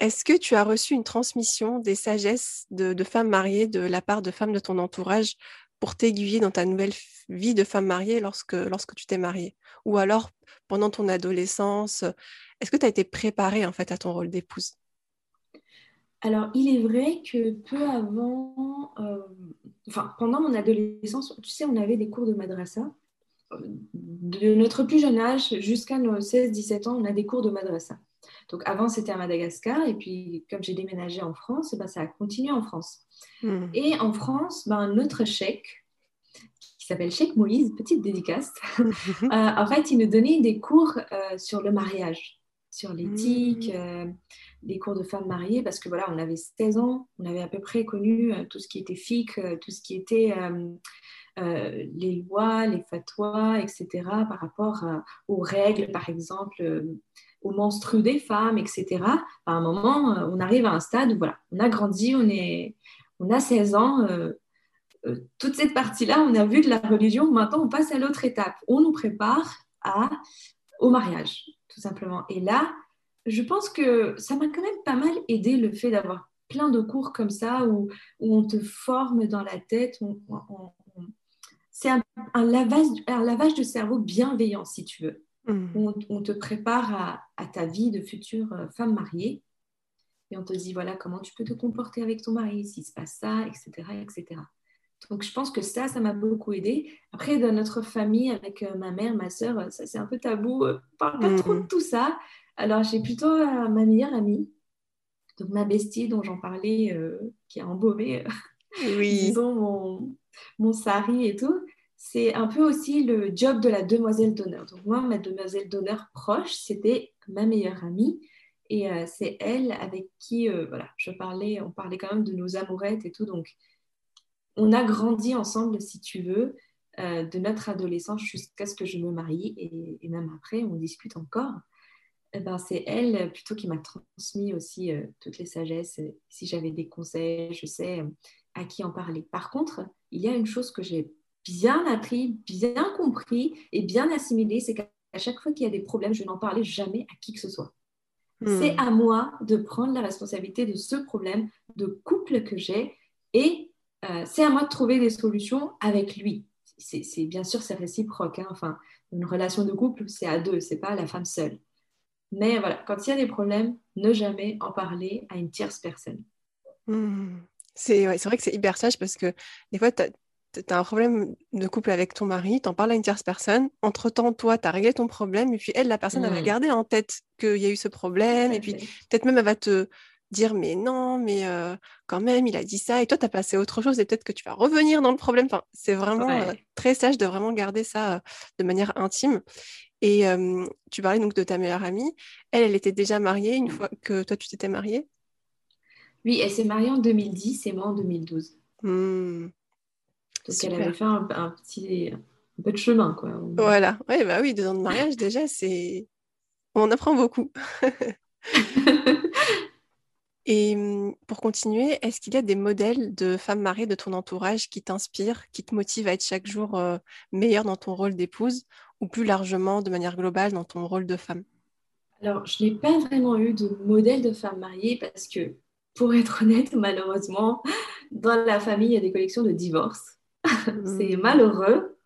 Est-ce que tu as reçu une transmission des sagesses de, femmes mariées de la part de femmes de ton entourage pour t'aiguiller dans ta nouvelle vie de femme mariée lorsque, lorsque tu t'es mariée? Ou alors pendant ton adolescence Est-ce que tu as été préparée en fait à ton rôle d'épouse? Alors, il est vrai que peu avant, euh, enfin, pendant mon adolescence, tu sais, on avait des cours de madrasa de notre plus jeune âge jusqu'à nos 16-17 ans, on a des cours de madrasa. Donc avant, c'était à Madagascar, et puis comme j'ai déménagé en France, eh ben, ça a continué en France. Hmm. Et en France, ben, notre chèque, qui s'appelle Cheikh Moïse, petite dédicace, euh, en fait, il nous donnait des cours euh, sur le mariage, sur l'éthique, hmm. euh, des cours de femmes mariées, parce que voilà, on avait 16 ans, on avait à peu près connu tout ce qui était fiqh, tout ce qui était euh, les lois, les fatwas, etc., par rapport aux règles, par exemple, euh, aux menstrues des femmes, etc. À un moment, euh, on arrive à un stade où voilà, on a grandi, on, est, on a 16 ans. toute cette partie-là, on a vu de la religion. Maintenant, on passe à l'autre étape. On nous prépare à, au mariage, tout simplement. Et là, je pense que ça m'a quand même pas mal aidé le fait d'avoir plein de cours comme ça où, où, on te forme dans la tête, on, c'est un, lavage, un lavage de cerveau bienveillant, si tu veux. Mmh. On, te prépare à, ta vie de future euh, femme mariée et on te dit voilà comment tu peux te comporter avec ton mari s'il se passe ça, etc., etc. Donc je pense que ça, ça m'a beaucoup aidé. Après, dans notre famille, avec euh, ma mère, ma soeur, ça c'est un peu tabou. On parle pas trop de mmh. tout ça. Alors j'ai plutôt euh, ma meilleure amie, donc ma bestie dont j'en parlais, qui a embaumé, oui. disons, mon, mon sari et tout, c'est un peu aussi le job de la demoiselle d'honneur. Donc moi, ma demoiselle d'honneur proche, c'était ma meilleure amie. Et euh, c'est elle avec qui, euh, voilà, je parlais, on parlait quand même de nos amourettes et tout. Donc, on a grandi ensemble, si tu veux, euh, de notre adolescence jusqu'à ce que je me marie. Et, même après, on discute encore. Eh ben, c'est elle plutôt qui m'a transmis aussi toutes les sagesses. Si j'avais des conseils, je sais à qui en parler. Par contre, il y a une chose que j'ai bien appris, bien compris et bien assimilé, c'est qu'à chaque fois qu'il y a des problèmes, je n'en parlais jamais à qui que ce soit. Hmm. C'est à moi de prendre la responsabilité de ce problème de couple que j'ai et euh, c'est à moi de trouver des solutions avec lui. C'est bien sûr c'est réciproque. Hein. Enfin, une relation de couple, c'est à deux, c'est pas à la femme seule. Mais voilà, quand il y a des problèmes, ne jamais en parler à une tierce personne. Hmm. C'est vrai que c'est hyper sage parce que des fois, tu as un problème de couple avec ton mari, tu en parles à une tierce personne. Entre-temps, toi, tu as réglé ton problème. Et puis, elle, la personne, elle va mmh. garder en tête qu'il y a eu ce problème. Et puis, peut-être même, elle va te dire, mais non, mais euh, quand même, il a dit ça. Et toi, tu as passé autre chose. Et peut-être que tu vas revenir dans le problème. Enfin, c'est vraiment euh, très sage de vraiment garder ça euh, de manière intime. Et tu parlais donc de ta meilleure amie. Elle, elle était déjà mariée une fois que toi, tu t'étais mariée? Oui, elle s'est mariée en 2010 et moi en 2012. Mmh. Donc elle avait fait un, petit peu de chemin, quoi. Voilà, ouais, bah oui, deux ans de mariage déjà, c'est on apprend beaucoup. Et mmh, pour continuer, est-ce qu'il y a des modèles de femmes mariées de ton entourage qui t'inspirent, qui te motivent à être chaque jour meilleure dans ton rôle d'épouse ou plus largement de manière globale dans ton rôle de femme? Alors, je n'ai pas vraiment eu de modèle de femme mariée parce que, pour être honnête, malheureusement, dans la famille, il y a des collections de divorce. c'est mmh. malheureux.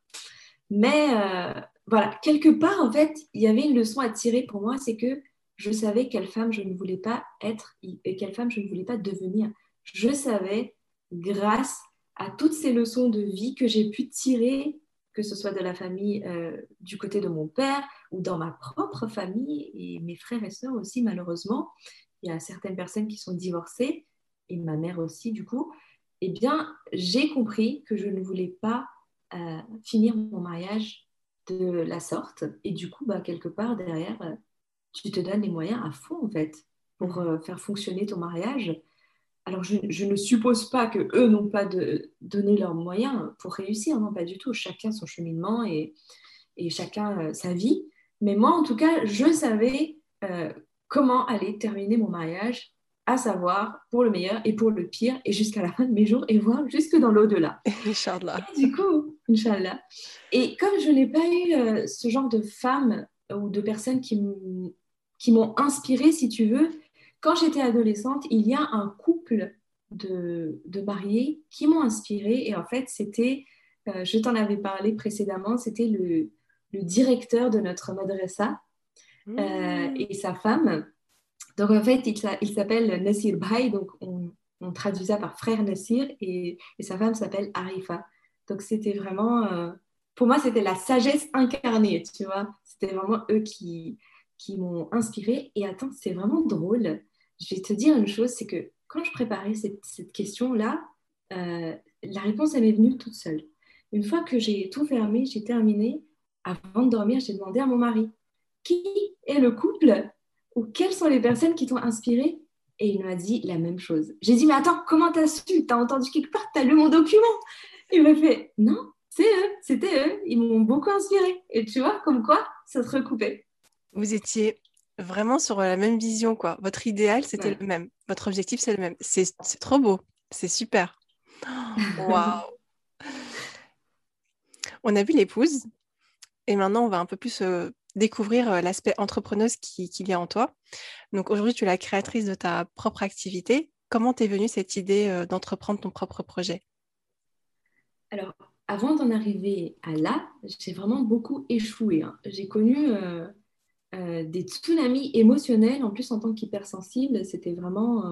Mais euh, voilà, quelque part, en fait, il y avait une leçon à tirer pour moi, c'est que je savais quelle femme je ne voulais pas être et quelle femme je ne voulais pas devenir. Je savais, grâce à toutes ces leçons de vie que j'ai pu tirer, que ce soit de la famille euh, du côté de mon père ou dans ma propre famille et mes frères et sœurs aussi, malheureusement. Il y a certaines personnes qui sont divorcées et ma mère aussi, du coup eh bien, j'ai compris que je ne voulais pas euh, finir mon mariage de la sorte. Et du coup, bah, quelque part, derrière, euh, tu te donnes les moyens à fond, en fait, pour euh, faire fonctionner ton mariage. Alors, je, ne suppose pas que eux n'ont pas de, donné leurs moyens pour réussir, non, pas du tout. Chacun son cheminement et, et chacun sa vie. Mais moi, en tout cas, je savais comment aller terminer mon mariage à savoir pour le meilleur et pour le pire, et jusqu'à la fin de mes jours, et voir jusque dans l'au-delà. Inch'Allah. du coup, Inch'Allah. Et comme je n'ai pas eu euh, ce genre de femmes ou de personnes qui m'ont inspirée, si tu veux, quand j'étais adolescente, il y a un couple de, de mariés qui m'ont inspirée, et en fait, c'était, euh, je t'en avais parlé précédemment, c'était le, le, directeur de notre madrasa euh, mmh. et sa femme. Donc en fait, il, s'appelle Nassir Bhai, donc on, traduit ça par frère Nassir, et, sa femme s'appelle Arifa. Donc c'était vraiment, euh, pour moi, c'était la sagesse incarnée, tu vois. C'était vraiment eux qui, qui m'ont inspirée. Et attends, c'est vraiment drôle. Je vais te dire une chose, c'est que quand je préparais cette, question-là, euh, la réponse, elle est venue toute seule. Une fois que j'ai tout fermé, j'ai terminé, avant de dormir, j'ai demandé à mon mari, qui est le couple ou quelles sont les personnes qui t'ont inspiré? Et il m'a dit la même chose. J'ai dit, mais attends, comment t'as su? T'as entendu quelque part? T'as lu mon document? Il m'a fait, non, c'est eux, c'était eux. Ils m'ont beaucoup inspiré. Et tu vois, comme quoi, ça se recoupait. Vous étiez vraiment sur la même vision, quoi. Votre idéal, c'était le même. Votre objectif, c'est le même. C'est trop beau. C'est super. Waouh On a vu l'épouse. Et maintenant, on va un peu plus euh, découvrir euh, l'aspect entrepreneuse qu'il qui y a en toi. Donc aujourd'hui, tu es la créatrice de ta propre activité. Comment t'es venue cette idée euh, d'entreprendre ton propre projet? Alors, avant d'en arriver à là, j'ai vraiment beaucoup échoué. Hein. J'ai connu euh, des tsunamis émotionnels, en plus en tant qu'hypersensible, c'était vraiment...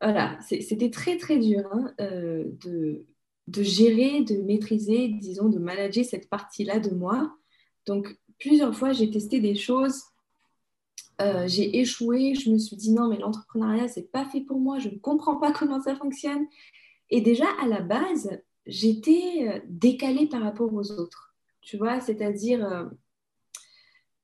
voilà, c'était très très dur hein, de, de gérer, de maîtriser, disons, de manager cette partie-là de moi. Donc, plusieurs fois, j'ai testé des choses. Euh, j'ai échoué, je me suis dit non, mais l'entrepreneuriat, c'est pas fait pour moi, je ne comprends pas comment ça fonctionne. Et déjà, à la base, j'étais euh, décalée par rapport aux autres, tu vois, c'est-à-dire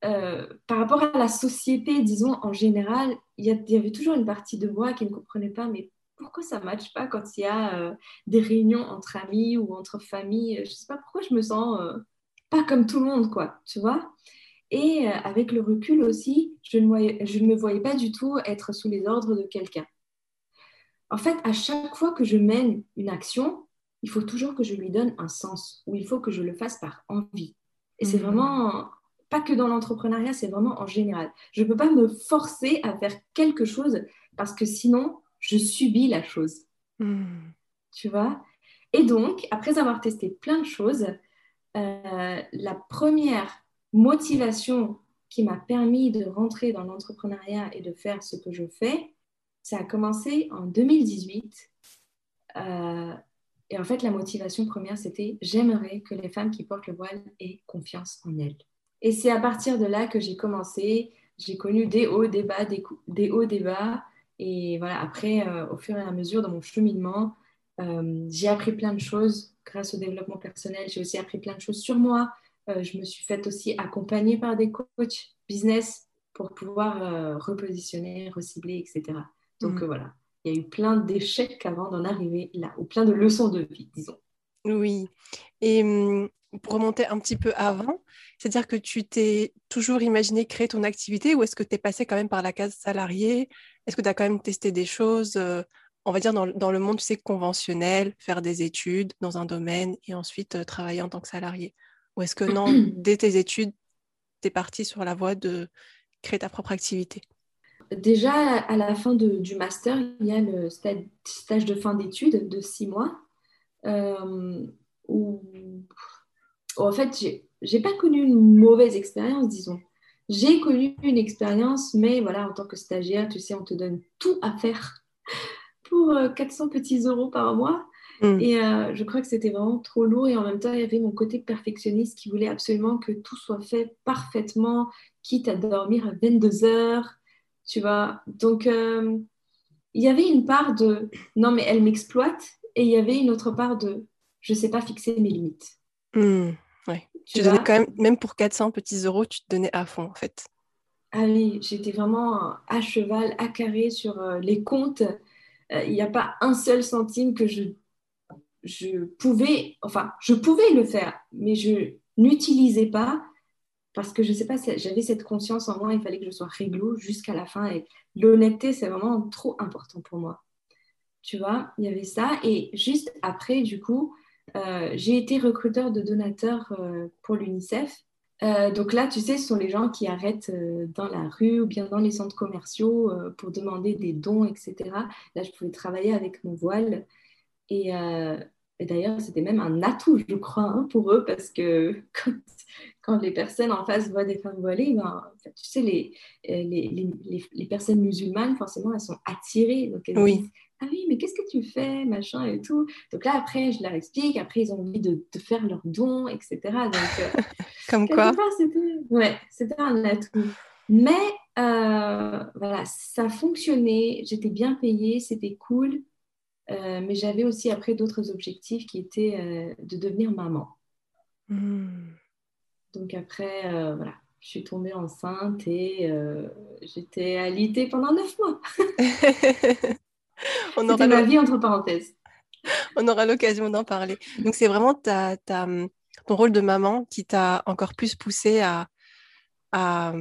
euh, par rapport à la société, disons, en général, il y, avait toujours une partie de moi qui ne comprenait pas, mais pourquoi ça ne matche pas quand il y a des réunions entre amis ou entre familles? Je ne sais pas pourquoi je me sens pas comme tout le monde, quoi, tu vois? Et euh, avec le recul aussi, je ne, je ne me voyais pas du tout être sous les ordres de quelqu'un. En fait, à chaque fois que je mène une action, il faut toujours que je lui donne un sens, ou il faut que je le fasse par envie. Et c'est mmh. vraiment, pas que dans l'entrepreneuriat, c'est vraiment en général. Je ne peux pas me forcer à faire quelque chose parce que sinon, je subis la chose. Mmh. Tu vois? Et donc, après avoir testé plein de choses, euh, la première motivation qui m'a permis de rentrer dans l'entrepreneuriat et de faire ce que je fais, ça a commencé en 2018. Euh, Et en fait, la motivation première, c'était j'aimerais que les femmes qui portent le voile aient confiance en elles. Et c'est à partir de là que j'ai commencé. J'ai connu des hauts, des bas, des, des hauts, des bas. Et voilà, après, euh, au fur et à mesure, dans mon cheminement, euh, j'ai appris plein de choses grâce au développement personnel. J'ai aussi appris plein de choses sur moi. Euh, je me suis faite aussi accompagner par des coachs business pour pouvoir repositionner, recibler, etc. Donc mm. voilà, il y a eu plein d'échecs avant d'en arriver là, ou plein de leçons de vie, disons. Oui. Et hum, pour remonter un petit peu avant, c'est-à-dire que tu t'es toujours imaginé créer ton activité ou est-ce que tu es passé quand même par la case salariée? Est-ce que tu as quand même testé des choses, euh, on va dire, dans, le monde tu sais, conventionnel, faire des études dans un domaine et ensuite euh, travailler en tant que salarié? Ou est-ce que non, dès tes études, tu es parti sur la voie de créer ta propre activité? Déjà, à la fin du master, il y a le stage de fin d'études de six mois. Euh, où, en fait, j'ai pas connu une mauvaise expérience, disons. J'ai connu une expérience, mais voilà, en tant que stagiaire, tu sais, on te donne tout à faire pour 400 euh, petits euros par mois. Mm. Et euh, je crois que c'était vraiment trop lourd. Et en même temps, il y avait mon côté perfectionniste qui voulait absolument que tout soit fait parfaitement, quitte à dormir à 22 heures, tu vois. Donc, euh, il y avait une part de non, mais elle m'exploite. Et il y avait une autre part de je ne sais pas fixer mes limites. Hmm, tu, donnais quand même, même pour 400 petits euros, tu te donnais à fond en fait. Ah oui, j'étais vraiment à cheval, à carré sur euh, les comptes. Euh, il n'y a pas un seul centime que je, je pouvais, enfin, je pouvais le faire, mais je n'utilisais pas parce que je ne sais pas, j'avais cette conscience en moi, il fallait que je sois réglo jusqu'à la fin. Et l'honnêteté, c'est vraiment trop important pour moi. Tu vois, il y avait ça. Et juste après, du coup, j'ai été recruteur de donateurs euh, pour l'UNICEF. Euh, donc là, tu sais, ce sont les gens qui arrêtent dans la rue ou bien dans les centres commerciaux pour demander des dons, etc. Là, je pouvais travailler avec mon voile. Et, d'ailleurs, c'était même un atout, je crois, hein, pour eux, parce que quand, les personnes en face voient des femmes voilées, ben, tu sais, les les, les, personnes musulmanes, forcément, elles sont attirées. Donc, elles oui ah oui, mais qu'est-ce que tu fais, machin et tout. Donc là, après, je leur explique. Après, ils ont envie de, faire leurs dons, etc. Donc, euh, Comme quoi c'était, ouais, un atout. Mais euh, voilà, ça fonctionnait. J'étais bien payée, c'était cool. Euh, mais j'avais aussi après d'autres objectifs qui étaient de devenir maman. Hmm. Donc après, voilà, je suis tombée enceinte et j'étais alitée pendant neuf mois. On aura ma vie entre parenthèses. On aura l'occasion d'en parler. Donc c'est vraiment ta, ton rôle de maman qui t'a encore plus poussé à, à,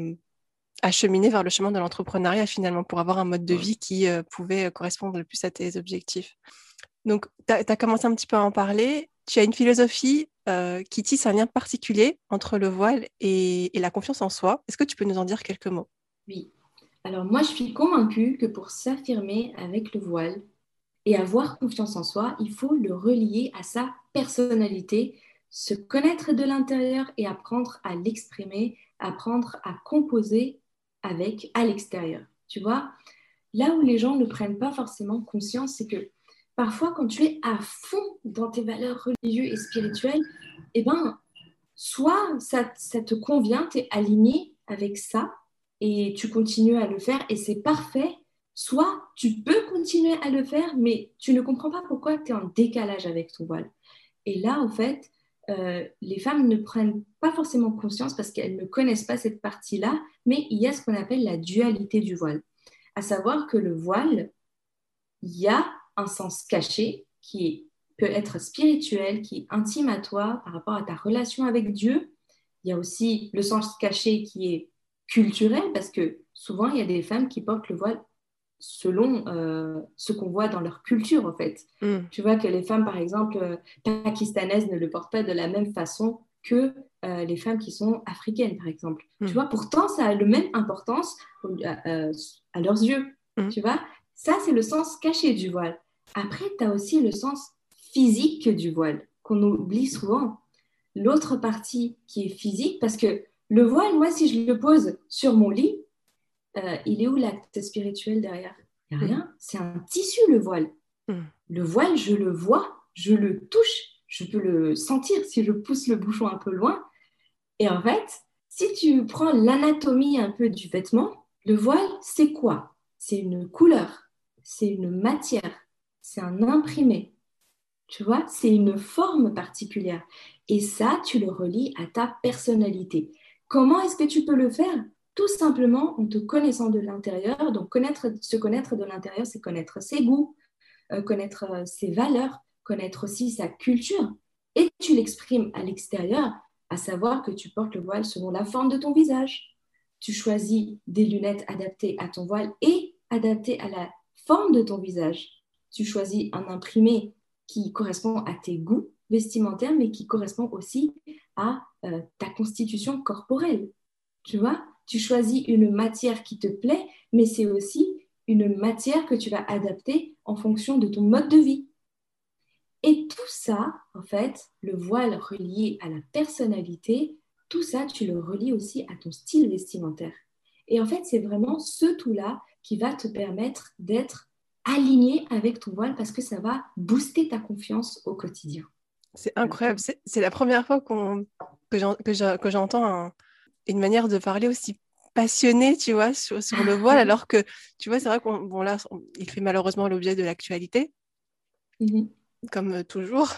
cheminer vers le chemin de l'entrepreneuriat finalement pour avoir un mode de vie qui euh, pouvait correspondre le plus à tes objectifs. Donc tu as, commencé un petit peu à en parler. Tu as une philosophie euh, qui tisse un lien particulier entre le voile et, et la confiance en soi. Est-ce que tu peux nous en dire quelques mots? Oui. Alors moi, je suis convaincue que pour s'affirmer avec le voile et avoir confiance en soi, il faut le relier à sa personnalité, se connaître de l'intérieur et apprendre à l'exprimer, apprendre à composer avec à l'extérieur. Tu vois, là où les gens ne prennent pas forcément conscience, c'est que parfois quand tu es à fond dans tes valeurs religieuses et spirituelles, eh ben, soit ça, ça te convient, tu es aligné avec ça, et tu continues à le faire et c'est parfait. Soit tu peux continuer à le faire, mais tu ne comprends pas pourquoi tu es en décalage avec ton voile. Et là, en fait, euh, les femmes ne prennent pas forcément conscience parce qu'elles ne connaissent pas cette partie-là, mais il y a ce qu'on appelle la dualité du voile. À savoir que le voile, il y a un sens caché qui peut être spirituel, qui est intime à toi par rapport à ta relation avec Dieu. Il y a aussi le sens caché qui est culturel, parce que souvent, il y a des femmes qui portent le voile selon euh, ce qu'on voit dans leur culture, en fait. Mm. Tu vois que les femmes, par exemple, euh, pakistanaises ne le portent pas de la même façon que euh, les femmes qui sont africaines, par exemple. Mm. Tu vois, pourtant, ça a la même importance à leurs yeux. Mm. Tu vois, ça, c'est le sens caché du voile. Après, tu as aussi le sens physique du voile, qu'on oublie souvent. L'autre partie qui est physique, parce que le voile, moi, si je le pose sur mon lit, euh, il est où l'acte spirituel derrière? Il n'y a rien. C'est un tissu, le voile. Hmm. Le voile, je le vois. je le touche, je peux le sentir si je pousse le bouchon un peu loin. Et en fait, si tu prends l'anatomie un peu du vêtement, le voile, c'est quoi? C'est une couleur, c'est une matière, c'est un imprimé. Tu vois, c'est une forme particulière. Et ça, tu le relis à ta personnalité. Comment est-ce que tu peux le faire? Tout simplement en te connaissant de l'intérieur. Donc, connaître, se connaître de l'intérieur, c'est connaître ses goûts, euh, connaître euh, ses valeurs, connaître aussi sa culture. Et tu l'exprimes à l'extérieur, à savoir que tu portes le voile selon la forme de ton visage. Tu choisis des lunettes adaptées à ton voile et adaptées à la forme de ton visage. Tu choisis un imprimé qui correspond à tes goûts vestimentaires, mais qui correspond aussi à euh, ta constitution corporelle. Tu vois, tu choisis une matière qui te plaît, mais c'est aussi une matière que tu vas adapter en fonction de ton mode de vie. Et tout ça, en fait, le voile relié à la personnalité, tout ça, tu le relis aussi à ton style vestimentaire. Et en fait, c'est vraiment ce tout-là qui va te permettre d'être aligné avec ton voile parce que ça va booster ta confiance au quotidien. C'est incroyable. C'est la première fois que j'entends une manière de parler aussi passionnée, tu vois, sur, le voile, alors que, tu vois, c'est vrai qu'on bon, là, il fait malheureusement l'objet de l'actualité. Mmh comme toujours.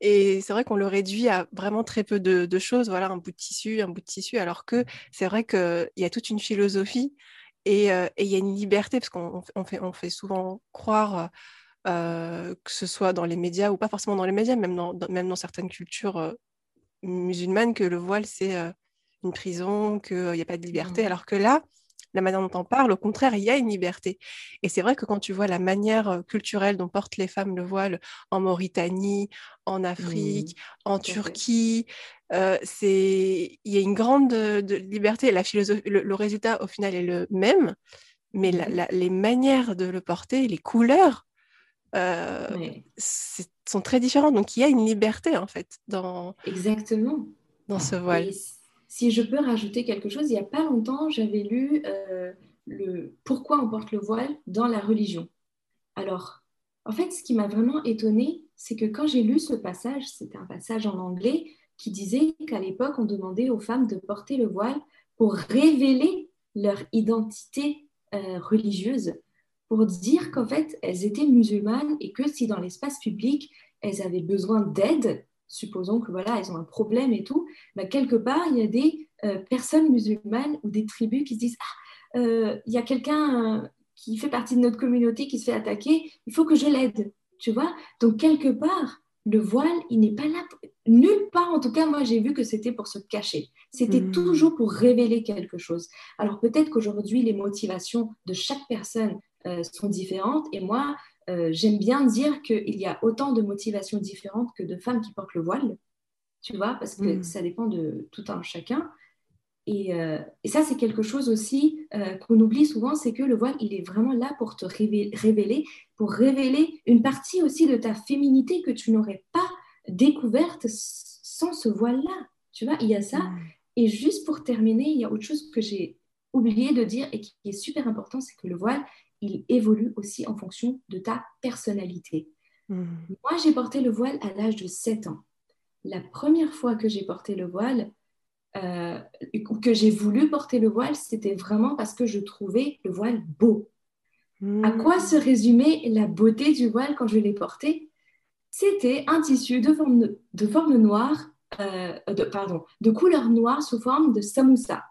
Et c'est vrai qu'on le réduit à vraiment très peu de, choses, voilà, un bout de tissu, un bout de tissu, alors que c'est vrai qu'il y a toute une philosophie et il y a une liberté, parce qu'on fait, on fait souvent croire, que ce soit dans les médias ou pas forcément dans les médias, même dans, même dans certaines cultures musulmanes, que le voile, c'est une prison, qu'il n'y a pas de liberté, mmh. alors que là, la manière dont on parle, au contraire, il y a une liberté. Et c'est vrai que quand tu vois la manière euh, culturelle dont portent les femmes le voile en Mauritanie, en Afrique, mmh, en Turquie, euh, c'est il y a une grande euh, liberté. La philosophie, le, résultat au final est le même, mais mmh les manières de le porter, les couleurs, sont très différentes. Donc il y a une liberté en fait dans exactement dans ce voile. Si je peux rajouter quelque chose, il n'y a pas longtemps, j'avais lu euh, le pourquoi on porte le voile dans la religion. Alors, en fait, ce qui m'a vraiment étonnée, c'est que quand j'ai lu ce passage, c'était un passage en anglais qui disait qu'à l'époque, on demandait aux femmes de porter le voile pour révéler leur identité euh, religieuse, pour dire qu'en fait, elles étaient musulmanes et que si dans l'espace public, elles avaient besoin d'aide, supposons que voilà, elles ont un problème et tout, bah, quelque part, il y a des euh, personnes musulmanes ou des tribus qui se disent Ah, euh, il y a quelqu'un euh, qui fait partie de notre communauté qui se fait attaquer, il faut que je l'aide. Tu vois Donc, quelque part, le voile, il n'est pas là. Nulle part, en tout cas, moi, j'ai vu que c'était pour se cacher. C'était hmm. toujours pour révéler quelque chose. Alors, peut-être qu'aujourd'hui, les motivations de chaque personne sont différentes. Et moi, euh, j'aime bien dire qu'il y a autant de motivations différentes que de femmes qui portent le voile, tu vois, parce que mm. ça dépend de tout un chacun. Et, euh, et ça, c'est quelque chose aussi euh, qu'on oublie souvent, c'est que le voile, il est vraiment là pour te révéler, pour révéler une partie aussi de ta féminité que tu n'aurais pas découverte sans ce voile-là. Tu vois, il y a ça. Mm. Et juste pour terminer, il y a autre chose que j'ai oublié de dire et qui est super important, c'est que le voile, il évolue aussi en fonction de ta personnalité. Hmm. Moi, j'ai porté le voile à l'âge de 7 ans. La première fois que j'ai porté le voile, euh, que j'ai voulu porter le voile, c'était vraiment parce que je trouvais le voile beau. À hmm. quoi se résumait la beauté du voile quand je l'ai porté? C'était un tissu de forme, de forme noire, euh, de, pardon, de couleur noire sous forme de samoussa.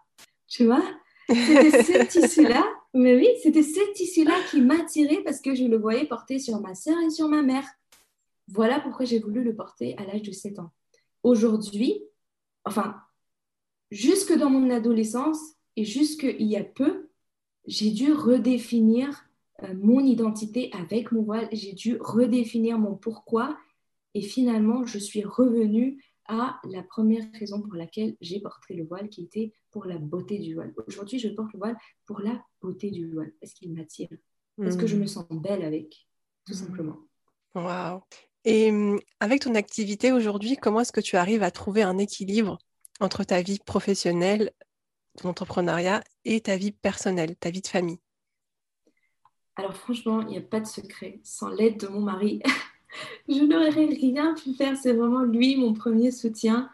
Tu vois? C'était ce tissu-là mais oui, c'était ce tissu-là qui m'attirait parce que je le voyais porter sur ma sœur et sur ma mère. Voilà pourquoi j'ai voulu le porter à l'âge de 7 ans. Aujourd'hui, enfin, jusque dans mon adolescence et jusque il y a peu, j'ai dû redéfinir euh, mon identité avec mon voile, j'ai dû redéfinir mon pourquoi et finalement, je suis revenue à la première raison pour laquelle j'ai porté le voile, qui était pour la beauté du voile. Aujourd'hui, je porte le voile pour la beauté du voile, parce qu'il m'attire, parce que je me hmm. sens belle avec, tout hmm. simplement. Waouh Et hum, avec ton activité aujourd'hui, comment est-ce que tu arrives à trouver un équilibre entre ta vie professionnelle, ton entrepreneuriat et ta vie personnelle, ta vie de famille? Alors franchement, il n'y a pas de secret. Sans l'aide de mon mari, je n'aurais rien pu faire. C'est vraiment lui mon premier soutien.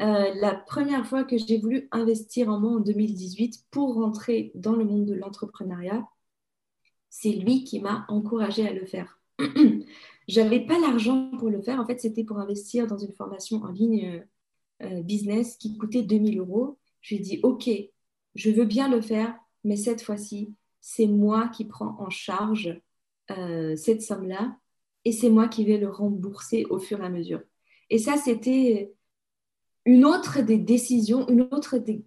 Euh, la première fois que j'ai voulu investir en moi en 2018 pour rentrer dans le monde de l'entrepreneuriat, c'est lui qui m'a encouragé à le faire. J'avais pas l'argent pour le faire. En fait, c'était pour investir dans une formation en ligne euh, euh, business qui coûtait 2000 euros. Je lui ai dit, OK, je veux bien le faire, mais cette fois-ci, c'est moi qui prends en charge cette somme-là et c'est moi qui vais le rembourser au fur et à mesure. Et ça, c'était une autre des décisions, une autre des,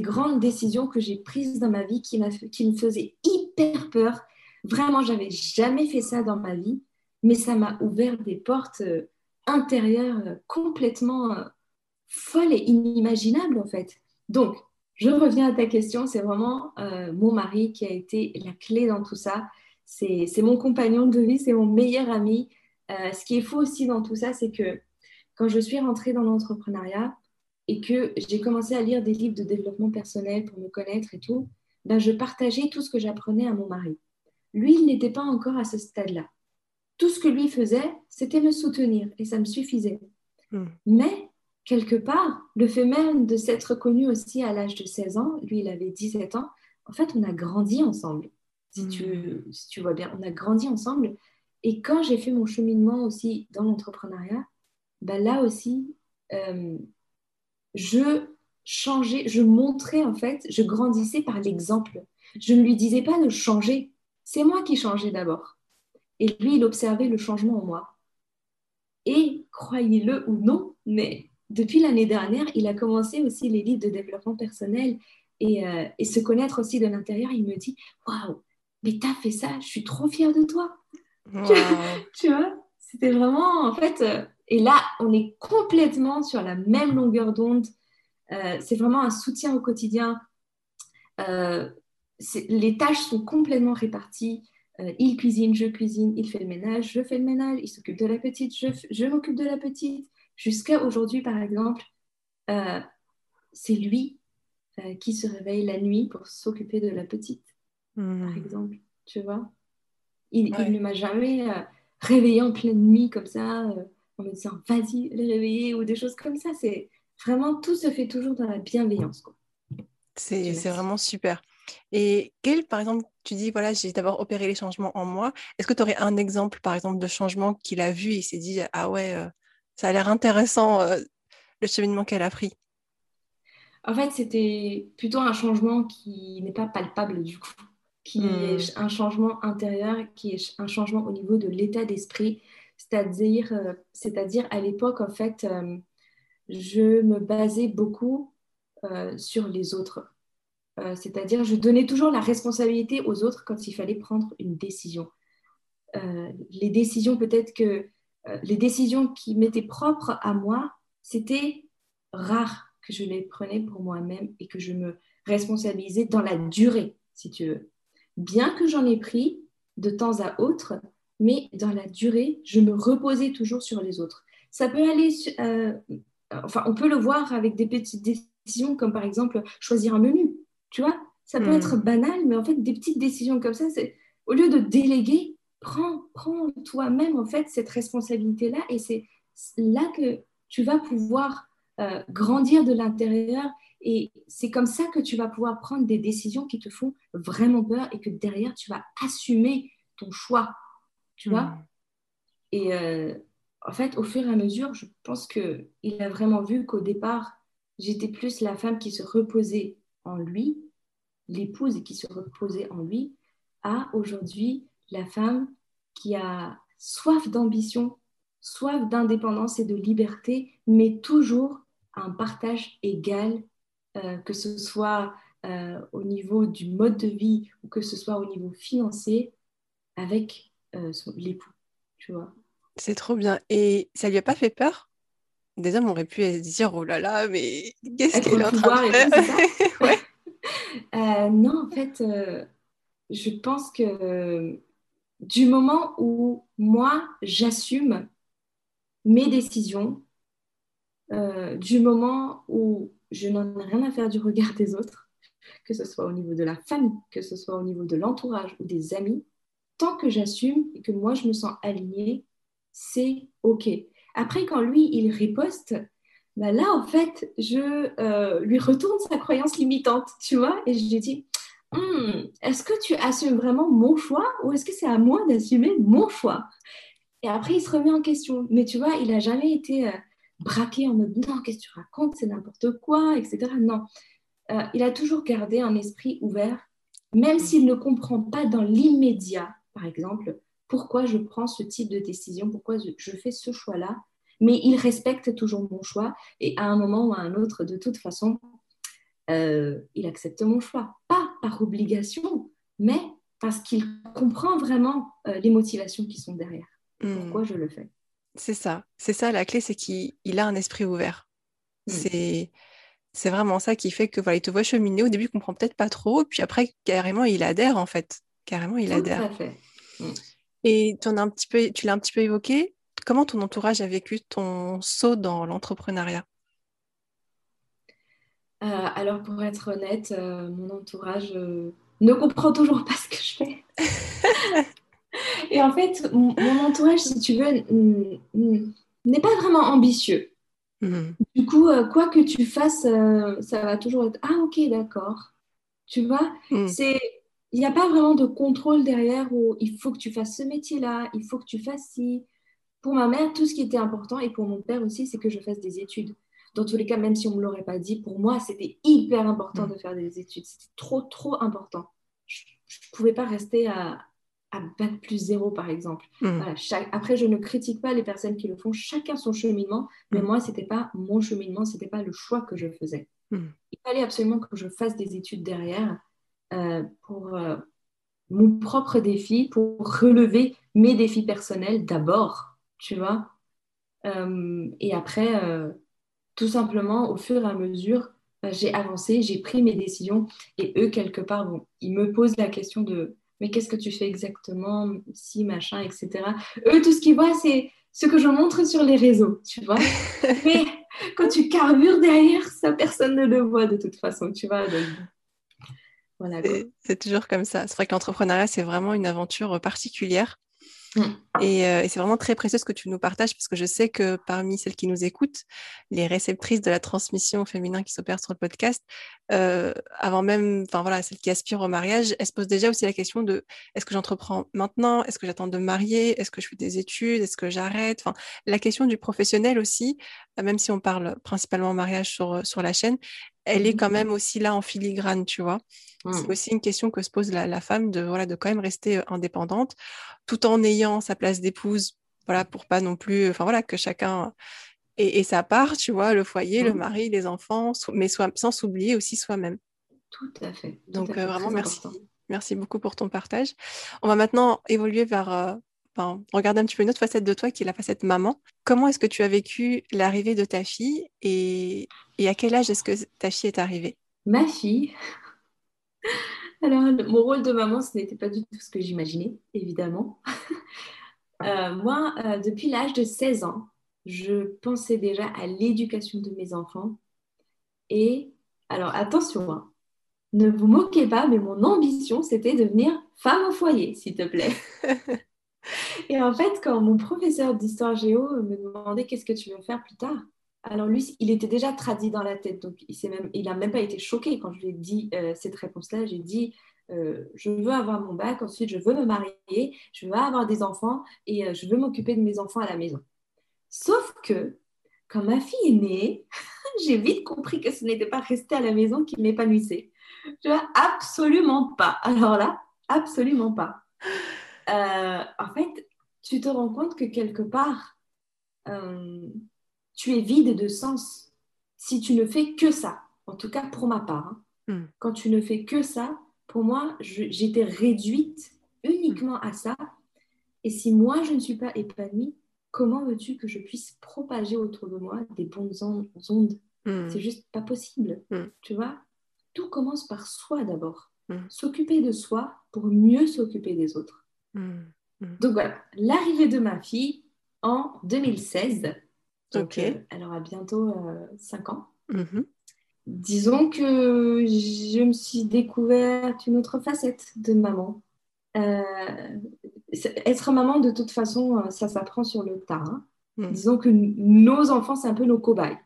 grandes décisions que j'ai prises dans ma vie qui, me faisait hyper peur. Vraiment, j'avais jamais fait ça dans ma vie, mais ça m'a ouvert des portes euh, intérieures euh, complètement euh, folles et inimaginables en fait. Donc, je reviens à ta question, c'est vraiment mon mari qui a été la clé dans tout ça. C'est mon compagnon de vie, c'est mon meilleur ami. ce qui est fou aussi dans tout ça, c'est que quand je suis rentrée dans l'entrepreneuriat, et que j'ai commencé à lire des livres de développement personnel pour me connaître et tout, ben je partageais tout ce que j'apprenais à mon mari. Lui, il n'était pas encore à ce stade-là. Tout ce que lui faisait, c'était me soutenir et ça me suffisait. Hmm. Mais, quelque part, le fait même de s'être connu aussi à l'âge de 16 ans, lui, il avait 17 ans, en fait, on a grandi ensemble. Si, tu, hmm. si tu vois bien, on a grandi ensemble. Et quand j'ai fait mon cheminement aussi dans l'entrepreneuriat, ben là aussi, euh, je changeais, je montrais en fait, je grandissais par l'exemple. Je ne lui disais pas de changer, c'est moi qui changeais d'abord. Et lui, il observait le changement en moi. Et croyez-le ou non, mais depuis l'année dernière, il a commencé aussi les livres de développement personnel et, euh, se connaître aussi de l'intérieur. Il me dit Waouh, mais t'as fait ça, je suis trop fière de toi. tu vois, c'était vraiment en fait. Euh, et là, on est complètement sur la même longueur d'onde. Euh, c'est vraiment un soutien au quotidien. Euh, les tâches sont complètement réparties. Il cuisine, je cuisine, il fait le ménage, je fais le ménage, il s'occupe de la petite, je, m'occupe de la petite. Jusqu'à aujourd'hui, par exemple, c'est lui qui se réveille la nuit pour s'occuper de la petite, par exemple. Tu vois Il, il ne m'a jamais réveillé en pleine nuit comme ça en me disant vas-y, les réveiller ou des choses comme ça. C'est vraiment tout se fait toujours dans la bienveillance. C'est vraiment super. Et quel, par exemple, tu dis, voilà, j'ai d'abord opéré les changements en moi. Est-ce que tu aurais un exemple, par exemple, de changement qu'il a vu et s'est dit, ah ouais, euh, ça a l'air intéressant, euh, le cheminement qu'elle a pris? En fait, c'était plutôt un changement qui n'est pas palpable du coup, qui est hmm. un changement intérieur, qui est un changement au niveau de l'état d'esprit, c'est-à-dire, euh, c'est-à-dire à l'époque, en fait, euh, je me basais beaucoup euh, sur les autres. c'est-à-dire, je donnais toujours la responsabilité aux autres quand il fallait prendre une décision. les décisions, peut-être que les décisions qui m'étaient propres à moi, c'était rare que je les prenais pour moi-même et que je me responsabilisais dans la durée, si tu veux. Bien que j'en ai pris de temps à autre, mais dans la durée, je me reposais toujours sur les autres. Ça peut aller, euh, enfin, on peut le voir avec des petites décisions comme par exemple choisir un menu. Tu vois, ça peut être hmm. banal, mais en fait, des petites décisions comme ça, c'est au lieu de déléguer, prends, prends toi-même en fait cette responsabilité-là et c'est là que tu vas pouvoir euh, grandir de l'intérieur et c'est comme ça que tu vas pouvoir prendre des décisions qui te font vraiment peur et que derrière, tu vas assumer ton choix tu vois. Hmm. Et euh, en fait, au fur et à mesure, je pense qu'il a vraiment vu qu'au départ, j'étais plus la femme qui se reposait en lui, l'épouse qui se reposait en lui, à aujourd'hui la femme qui a soif d'ambition, soif d'indépendance et de liberté, mais toujours un partage égal, euh, que ce soit euh, au niveau du mode de vie ou que ce soit au niveau financier, avec euh, l'époux, tu vois. C'est trop bien. Et ça lui a pas fait peur? Des hommes auraient pu se dire oh là là, mais qu'est-ce qu'elle est en train de faire? Ouais. Non, en fait, je pense que du moment où moi j'assume mes décisions, du moment où je n'en ai rien à faire du regard des autres, que ce soit au niveau de la famille, que ce soit au niveau de l'entourage ou des amis, tant que j'assume et que moi je me sens alignée, c'est OK. Après, quand lui, il riposte, bah là, en fait, je euh, lui retourne sa croyance limitante, tu vois, et je lui dis, hmm, est-ce que tu assumes vraiment mon choix ou est-ce que c'est à moi d'assumer mon choix? Et après, il se remet en question. Mais tu vois, il n'a jamais été euh, braqué en mode, non, qu'est-ce que tu racontes, c'est n'importe quoi, etc. Non, euh, il a toujours gardé un esprit ouvert, même s'il ne comprend pas dans l'immédiat, par exemple, pourquoi je prends ce type de décision, pourquoi je fais ce choix-là mais il respecte toujours mon choix et à un moment ou à un autre, de toute façon, euh, il accepte mon choix. Pas par obligation, mais parce qu'il comprend vraiment euh, les motivations qui sont derrière. Hmm. Pourquoi je le fais. C'est ça. C'est ça la clé, c'est qu'il a un esprit ouvert. Hmm. C'est c'est vraiment ça qui fait que voilà, il te voit cheminer. Au début, il comprend peut-être pas trop, puis après, carrément, il adhère en fait. Carrément, il adhère. Tout à fait. Hmm. Et tu un petit peu, tu l'as un petit peu évoqué. Comment ton entourage a vécu ton saut dans l'entrepreneuriat? Euh, Alors, pour être honnête, euh, mon entourage euh, ne comprend toujours pas ce que je fais. Et en fait, mon, entourage, si tu veux, n'est pas vraiment ambitieux. Mhm. Du coup, quoi que tu fasses, ça va toujours être Ah, ok, d'accord. Tu vois, mhm. c'est il n'y a pas vraiment de contrôle derrière où il faut que tu fasses ce métier-là, il faut que tu fasses ci, pour ma mère, tout ce qui était important, et pour mon père aussi, c'est que je fasse des études. Dans tous les cas, même si on ne me l'aurait pas dit, pour moi, c'était hyper important mm. de faire des études. C'était trop, trop important. Je ne pouvais pas rester à, à bac plus zéro, par exemple. Mm. Après, je ne critique pas les personnes qui le font, chacun son cheminement, mais mm. moi, ce n'était pas mon cheminement, ce n'était pas le choix que je faisais. Il fallait absolument que je fasse des études derrière euh, pour euh, mon propre défi, pour relever mes défis personnels d'abord tu vois. Euh, et après, tout simplement, au fur et à mesure, j'ai avancé, j'ai pris mes décisions. Et eux, quelque part, bon, ils me posent la question de mais qu'est-ce que tu fais exactement, si, machin, etc. Eux, tout ce qu'ils voient, c'est ce que je montre sur les réseaux, tu vois. mais quand tu carbures derrière, ça, personne ne le voit de toute façon, tu vois. voilà, c'est toujours comme ça. C'est vrai que l'entrepreneuriat, c'est vraiment une aventure particulière. Mm. Euh, et, c'est vraiment très précieux ce que tu nous partages parce que je sais que parmi celles qui nous écoutent, les réceptrices de la transmission féminin qui s'opère sur le podcast, euh, avant même, enfin voilà, celles qui aspirent au mariage, elles se posent déjà aussi la question de est-ce que j'entreprends maintenant? Est-ce que j'attends de me marier? Est-ce que je fais des études? Est-ce que j'arrête? La question du professionnel aussi, même si on parle principalement mariage sur, sur la chaîne, elle est mmh quand même aussi là en filigrane, tu vois. C'est mmh. aussi une question que se pose la, femme de, voilà, de quand même rester euh, indépendante tout en ayant sa place d'épouse, voilà, pour pas non plus, enfin voilà, que chacun ait, sa part, tu vois, le foyer, le mmh. mari, les enfants, mais sans s'oublier aussi soi-même. Tout à fait. Donc euh, vraiment, merci. Merci beaucoup pour ton partage. On va maintenant évoluer vers, euh, regarder un petit peu une autre facette de toi qui est la facette maman. Comment est-ce que tu as vécu l'arrivée de ta fille et, et à quel âge est-ce que ta fille est arrivée? Ma fille, alors, mon rôle de maman, ce n'était pas du tout ce que j'imaginais, évidemment. Euh, moi, euh, depuis l'âge de 16 ans, je pensais déjà à l'éducation de mes enfants. Et, alors attention, hein, ne vous moquez pas, mais mon ambition, c'était de devenir femme au foyer, s'il te plaît. Et en fait, quand mon professeur d'histoire géo me demandait qu'est-ce que tu veux faire plus tard, alors lui, il était déjà traduit dans la tête, donc il n'a même, pas été choqué quand je lui ai dit euh, cette réponse-là. J'ai dit, euh, je veux avoir mon bac, ensuite je veux me marier, je veux avoir des enfants et euh, je veux m'occuper de mes enfants à la maison. Sauf que quand ma fille est née, j'ai vite compris que ce n'était pas rester à la maison qui m'épanouissait. Je vois absolument pas. Alors là, absolument pas. En fait, tu te rends compte que quelque part, tu es vide de sens si tu ne fais que ça. En tout cas, pour ma part. Hein. Hmm. Quand tu ne fais que ça, pour moi, j'étais réduite uniquement à ça. Et si moi, je ne suis pas épanouie, comment veux-tu que je puisse propager autour de moi des bonnes ondes? Hmm. C'est juste pas possible. Hmm. Tu vois? Tout commence par soi d'abord. S'occuper de soi pour mieux s'occuper des autres. Donc voilà, l'arrivée de ma fille en 2016 donc, euh, elle aura bientôt 5 euh, ans. Mhm. Disons que je me suis découverte une autre facette de maman. Euh, être maman, de toute façon, ça s'apprend sur le tas. Hein. Hmm. Disons que nos enfants, c'est un peu nos cobayes.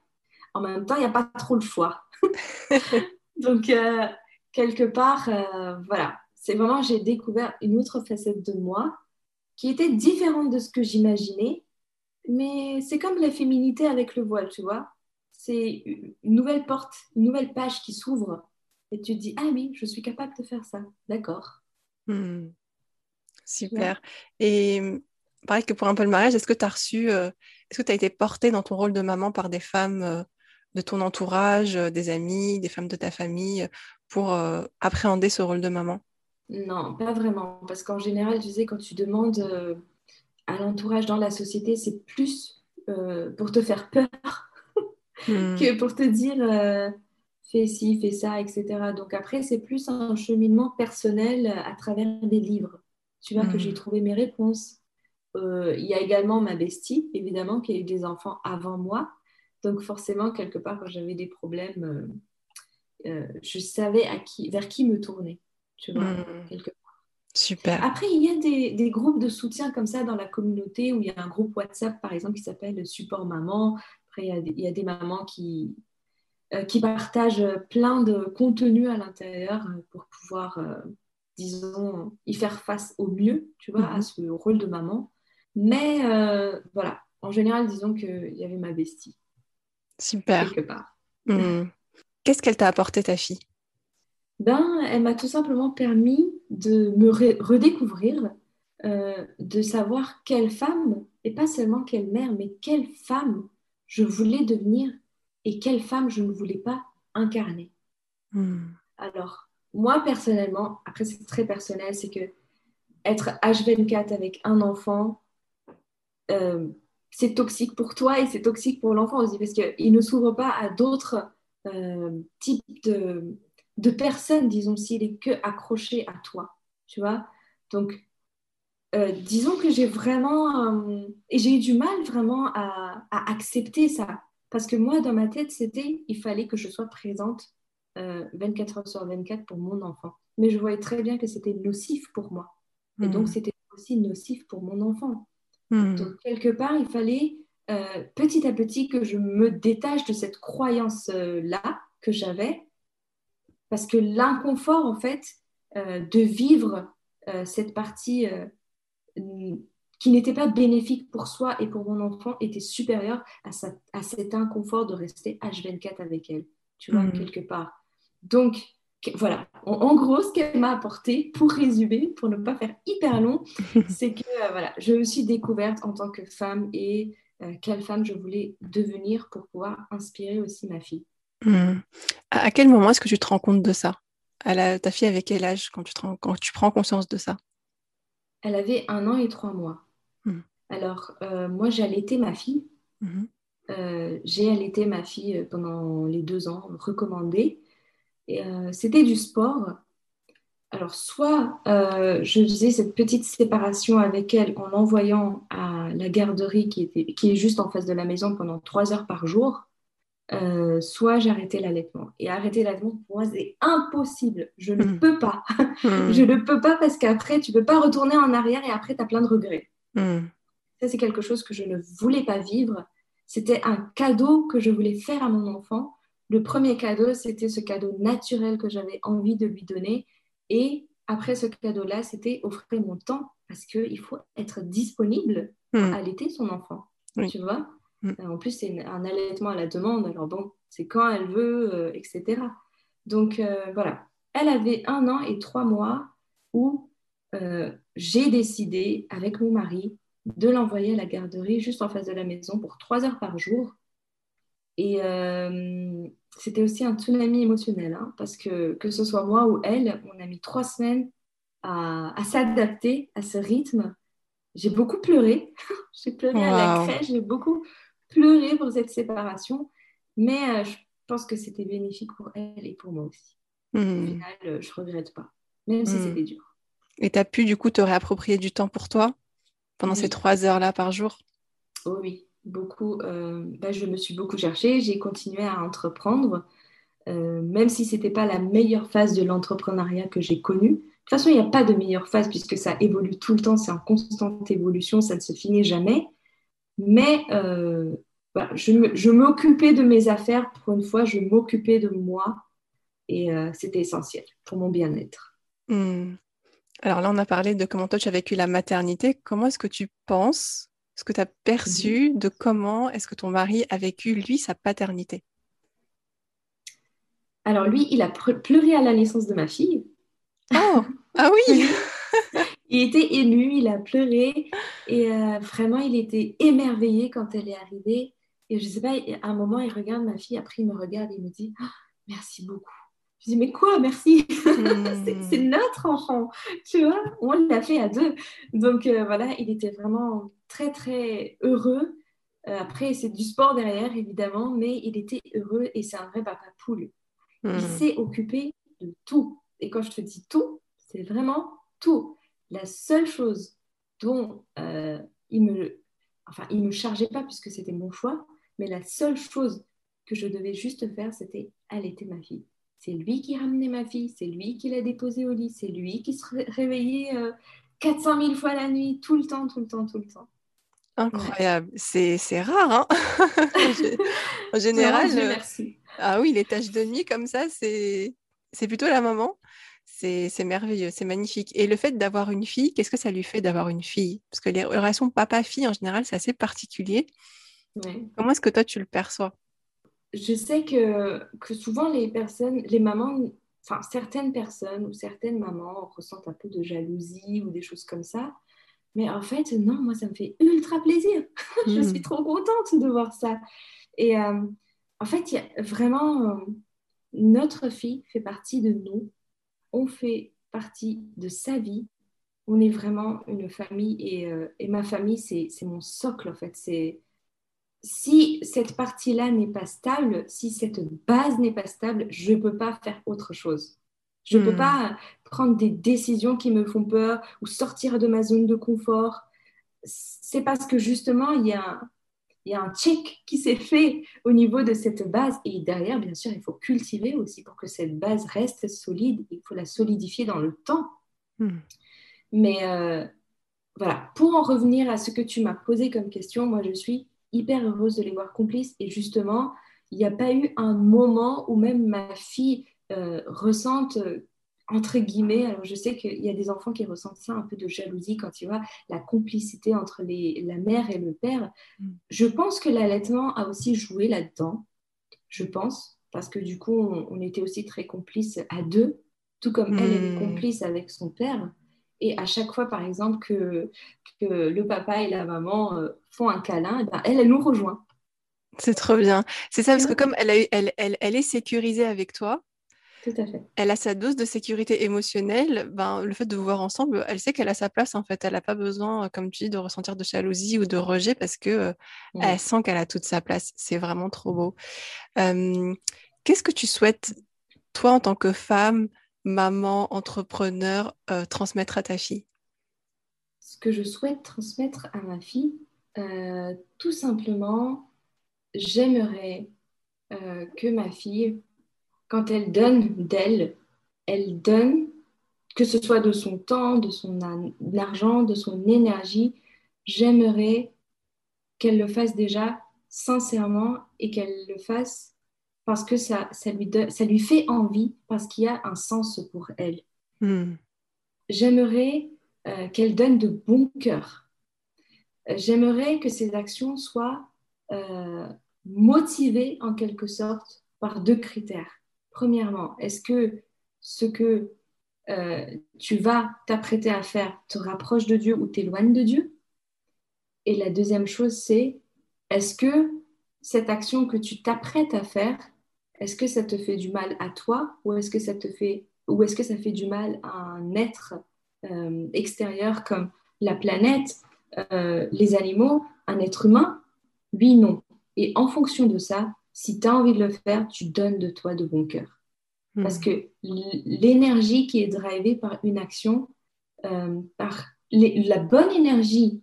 En même temps, il n'y a pas trop le choix. Donc, euh, quelque part, euh, voilà, c'est vraiment, j'ai découvert une autre facette de moi qui était différente de ce que j'imaginais. Mais c'est comme la féminité avec le voile, tu vois. C'est une nouvelle porte, une nouvelle page qui s'ouvre. Et tu te dis, ah oui, je suis capable de faire ça. D'accord. Hmm. Super. Et pareil que pour un peu le mariage, est-ce que tu as reçu, euh, est-ce que tu as été portée dans ton rôle de maman par des femmes euh, de ton entourage, euh, des amis, des femmes de ta famille, pour appréhender ce rôle de maman? Non, pas vraiment. Parce qu'en général, tu sais, quand tu demandes à l'entourage dans la société, c'est plus pour te faire peur hmm. que pour te dire fais ci, fais ça, etc. Donc après, c'est plus un cheminement personnel à travers des livres. Tu vois que j'ai hmm. trouvé mes réponses. Euh, il y a également ma bestie, évidemment, qui a eu des enfants avant moi. Donc forcément, quelque part, quand j'avais des problèmes, euh, euh, je savais à qui, vers qui me tourner. Tu vois, hmm. quelque part. Super. Après, il y a des, des, groupes de soutien comme ça dans la communauté où il y a un groupe WhatsApp, par exemple, qui s'appelle Support Maman. Après, il y a des, il y a des mamans qui, qui partagent plein de contenu à l'intérieur pour pouvoir, disons, y faire face au mieux, tu vois, à mhm. ce rôle de maman. Mais euh, voilà, en général, disons qu'il y avait ma bestie. Super. Quelque part. Hmm. Qu'est-ce qu'elle t'a apporté, ta fille? Ben, Elle m'a tout simplement permis de me redécouvrir, euh, de savoir quelle femme, et pas seulement quelle mère, mais quelle femme je voulais devenir et quelle femme je ne voulais pas incarner. Hmm. Alors, moi personnellement, après c'est très personnel, c'est que être H24 avec un enfant, euh, c'est toxique pour toi et c'est toxique pour l'enfant aussi parce qu'il ne s'ouvre pas à d'autres euh, types de, de, personnes, disons, s'il est que accroché à toi, tu vois. Donc, euh, disons que j'ai vraiment, et j'ai eu du mal vraiment à, à, accepter ça parce que moi, dans ma tête, c'était, il fallait que je sois présente 24 heures sur 24 pour mon enfant. Mais je voyais très bien que c'était nocif pour moi. Et donc, hmm. c'était aussi nocif pour mon enfant. Hmm. Donc, quelque part, il fallait euh, petit à petit que je me détache de cette croyance-là que j'avais, parce que l'inconfort, en fait, euh, de vivre euh, cette partie qui n'était pas bénéfique pour soi et pour mon enfant était supérieur à, à cet inconfort de rester H24 avec elle, tu vois, hmm. quelque part. Donc, voilà, en, gros, ce qu'elle m'a apporté, pour résumer, pour ne pas faire hyper long, c'est que euh, voilà, je me suis découverte en tant que femme et euh, quelle femme je voulais devenir pour pouvoir inspirer aussi ma fille. Hmm. À, quel moment est-ce que tu te rends compte de ça? À Ta fille avait quel âge quand tu, quand tu prends conscience de ça? Elle avait un an et trois mois. Hmm. Alors, euh, moi, j'ai allaité ma fille. Hmm. j'ai allaité ma fille pendant les deux ans recommandés. Euh, c'était du sport. Alors, soit euh, je faisais cette petite séparation avec elle en l'envoyant à la garderie qui, était, qui est juste en face de la maison pendant trois heures par jour, euh, soit j'arrêtais l'allaitement. Et arrêter l'allaitement, pour moi, c'est impossible. Je ne hmm. peux pas. Hmm. je ne peux pas parce qu'après, tu ne peux pas retourner en arrière et après, tu as plein de regrets. Hmm. Ça, c'est quelque chose que je ne voulais pas vivre. C'était un cadeau que je voulais faire à mon enfant le premier cadeau, c'était ce cadeau naturel que j'avais envie de lui donner. Et après ce cadeau-là, c'était offrir mon temps parce qu'il faut être disponible à allaiter son enfant. Tu vois? En plus, c'est un allaitement à la demande. Alors bon, c'est quand elle veut, euh, etc. Donc euh, voilà. Elle avait un an et trois mois où j'ai décidé avec mon mari de l'envoyer à la garderie juste en face de la maison pour trois heures par jour et euh, c'était aussi un tsunami émotionnel, hein, parce que que ce soit moi ou elle, on a mis trois semaines à, s'adapter à ce rythme. J'ai beaucoup pleuré. j'ai pleuré à la crèche, j'ai beaucoup pleuré pour cette séparation. Mais euh, je pense que c'était bénéfique pour elle et pour moi aussi. Au hmm. final, euh, je ne regrette pas, même si hmm. c'était dur. Et tu as pu du coup te réapproprier du temps pour toi pendant ces trois heures-là par jour? Oh oui, beaucoup, euh, bah, je me suis beaucoup cherchée, j'ai continué à entreprendre, même si ce n'était pas la meilleure phase de l'entrepreneuriat que j'ai connue, toute façon, il n'y a pas de meilleure phase puisque ça évolue tout le temps, c'est en constante évolution, ça ne se finit jamais. Mais euh, je m'occupais de mes affaires pour une fois, je m'occupais de moi et euh, c'était essentiel pour mon bien-être. Hmm. Alors là, on a parlé de comment toi tu as vécu la maternité. Comment est-ce que tu penses, ce que tu as perçu mhm. de comment est-ce que ton mari a vécu, lui, sa paternité? Alors lui, il a pleuré à la naissance de ma fille. Oh, ah oui Il était ému, il a pleuré et euh, vraiment, il était émerveillé quand elle est arrivée. Et je sais pas, à un moment, il regarde ma fille, après il me regarde et il me dit ah, Merci beaucoup. Je dis, mais quoi, merci C'est hmm. notre enfant, tu vois? On l'a fait à deux. Donc euh, voilà, il était vraiment très, très heureux. Euh, après, c'est du sport derrière, évidemment, mais il était heureux et c'est un vrai papa poule. Il hmm. s'est occupé de tout. Et quand je te dis tout, c'est vraiment tout. La seule chose dont euh, il me... Enfin, il ne me chargeait pas puisque c'était mon choix, mais la seule chose que je devais juste faire, c'était allaiter ma fille. C'est lui qui ramenait ma fille, c'est lui qui l'a déposée au lit, c'est lui qui se réveillait 400 euh, 000 fois la nuit, tout le temps, tout le temps, tout le temps. Incroyable, c'est rare. Hein en général, euh, merci. ah oui, les tâches de nuit comme ça, c'est plutôt la maman. C'est merveilleux, c'est magnifique. Et le fait d'avoir une fille, qu'est-ce que ça lui fait d'avoir une fille? Parce que les relations papa-fille, en général, c'est assez particulier. Comment est-ce que toi, tu le perçois? Je sais que, que souvent, les personnes, les mamans, enfin, certaines personnes ou certaines mamans ressentent un peu de jalousie ou des choses comme ça. Mais en fait, non, moi, ça me fait ultra plaisir. je hmm. suis trop contente de voir ça. Et euh, en fait, y a vraiment, euh, notre fille fait partie de nous. On fait partie de sa vie. On est vraiment une famille et, euh, et ma famille, c'est mon socle, en fait. C'est si cette partie-là n'est pas stable, si cette base n'est pas stable, je ne peux pas faire autre chose. Je ne peux hmm. pas prendre des décisions qui me font peur ou sortir de ma zone de confort. C'est parce que justement, il y a, il y a un check qui s'est fait au niveau de cette base. Et derrière, bien sûr, il faut cultiver aussi pour que cette base reste solide. Il faut la solidifier dans le temps. Hmm. Mais euh, voilà, pour en revenir à ce que tu m'as posé comme question, moi, je suis hyper heureuse de les voir complices. Et justement, il n'y a pas eu un moment où même ma fille euh, ressente, euh, entre guillemets, alors je sais qu'il y a des enfants qui ressentent ça, un peu de jalousie quand tu vois la complicité entre les, la mère et le père. Mm. Je pense que l'allaitement a aussi joué là-dedans, je pense, parce que du coup, on, était aussi très complices à deux, tout comme elle est mm. complice avec son père. Et à chaque fois, par exemple, que, que le papa et la maman euh, font un câlin, eh ben, elle, elle nous rejoint. C'est trop bien. C'est ça, parce que comme elle, a elle, elle, elle, est sécurisée avec toi, Tout à fait. elle a sa dose de sécurité émotionnelle, ben, le fait de vous voir ensemble, elle sait qu'elle a sa place en fait. Elle n'a pas besoin, comme tu dis, de ressentir de jalousie ou de rejet parce que euh, elle sent qu'elle a toute sa place. C'est vraiment trop beau. Qu'est-ce que tu souhaites, toi, en tant que femme, maman, entrepreneur, euh, transmettre à ta fille? Ce que je souhaite transmettre à ma fille, euh, tout simplement, j'aimerais euh, que ma fille, quand elle donne d'elle, elle donne, que ce soit de son temps, de son argent, de son énergie, j'aimerais qu'elle le fasse déjà sincèrement et qu'elle le fasse parce que ça, ça, lui, ça lui fait envie, parce qu'il y a un sens pour elle. Hmm. J'aimerais euh, qu'elle donne de bon cœur. Euh, j'aimerais que ses actions soient euh, motivées en quelque sorte par deux critères. Premièrement, est-ce que ce que tu vas t'apprêter à faire te rapproche de Dieu ou t'éloigne de Dieu? Et la deuxième chose, c'est est-ce que cette action que tu t'apprêtes à faire est-ce que ça te fait du mal à toi ou est-ce que ça te fait ou est-ce que ça fait du mal à un être euh, extérieur comme la planète, euh, les animaux, un être humain? Oui, non. Et en fonction de ça, si tu as envie de le faire, tu donnes de toi de bon cœur. Hmm. Parce que l'énergie qui est drivée par une action, euh, par la bonne énergie,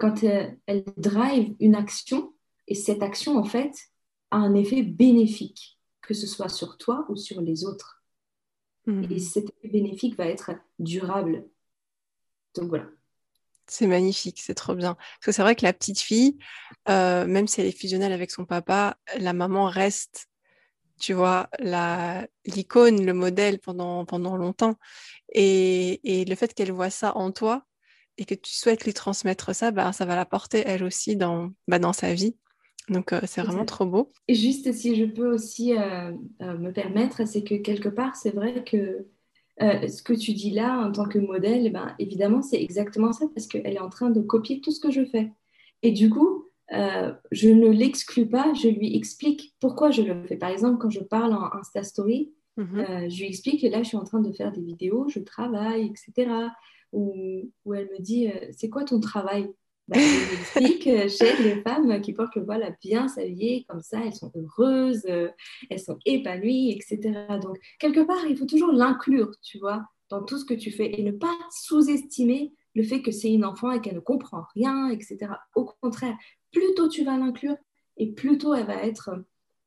quand elle drive une action, et cette action, en fait, a un effet bénéfique que ce soit sur toi ou sur les autres. Mhm. Et cet effet bénéfique va être durable. Donc voilà. C'est magnifique, c'est trop bien. Parce que c'est vrai que la petite fille, euh, même si elle est fusionnelle avec son papa, la maman reste, tu vois, l'icône, le modèle pendant, pendant longtemps. Et, et le fait qu'elle voit ça en toi et que tu souhaites lui transmettre ça, bah, ça va la porter elle aussi dans, bah, dans sa vie. Donc euh, c'est vraiment trop beau. Et juste si je peux aussi euh, me permettre, c'est que quelque part, c'est vrai que euh, ce que tu dis là en tant que modèle, ben, évidemment, c'est exactement ça parce qu'elle est en train de copier tout ce que je fais. Et du coup, euh, je ne l'exclus pas, je lui explique pourquoi je le fais. Par exemple, quand je parle en Insta Story, mhm. euh, je lui explique que là, je suis en train de faire des vidéos, je travaille, etc. Ou, elle me dit, c'est quoi ton travail? Bah, explique, j'aide les femmes qui portent le voile à bien s'habiller, comme ça, elles sont heureuses, euh, elles sont épanouies, etc. Donc, quelque part, il faut toujours l'inclure, tu vois, dans tout ce que tu fais et ne pas sous-estimer le fait que c'est une enfant et qu'elle ne comprend rien, etc. Au contraire, plus tôt tu vas l'inclure et plus tôt elle va être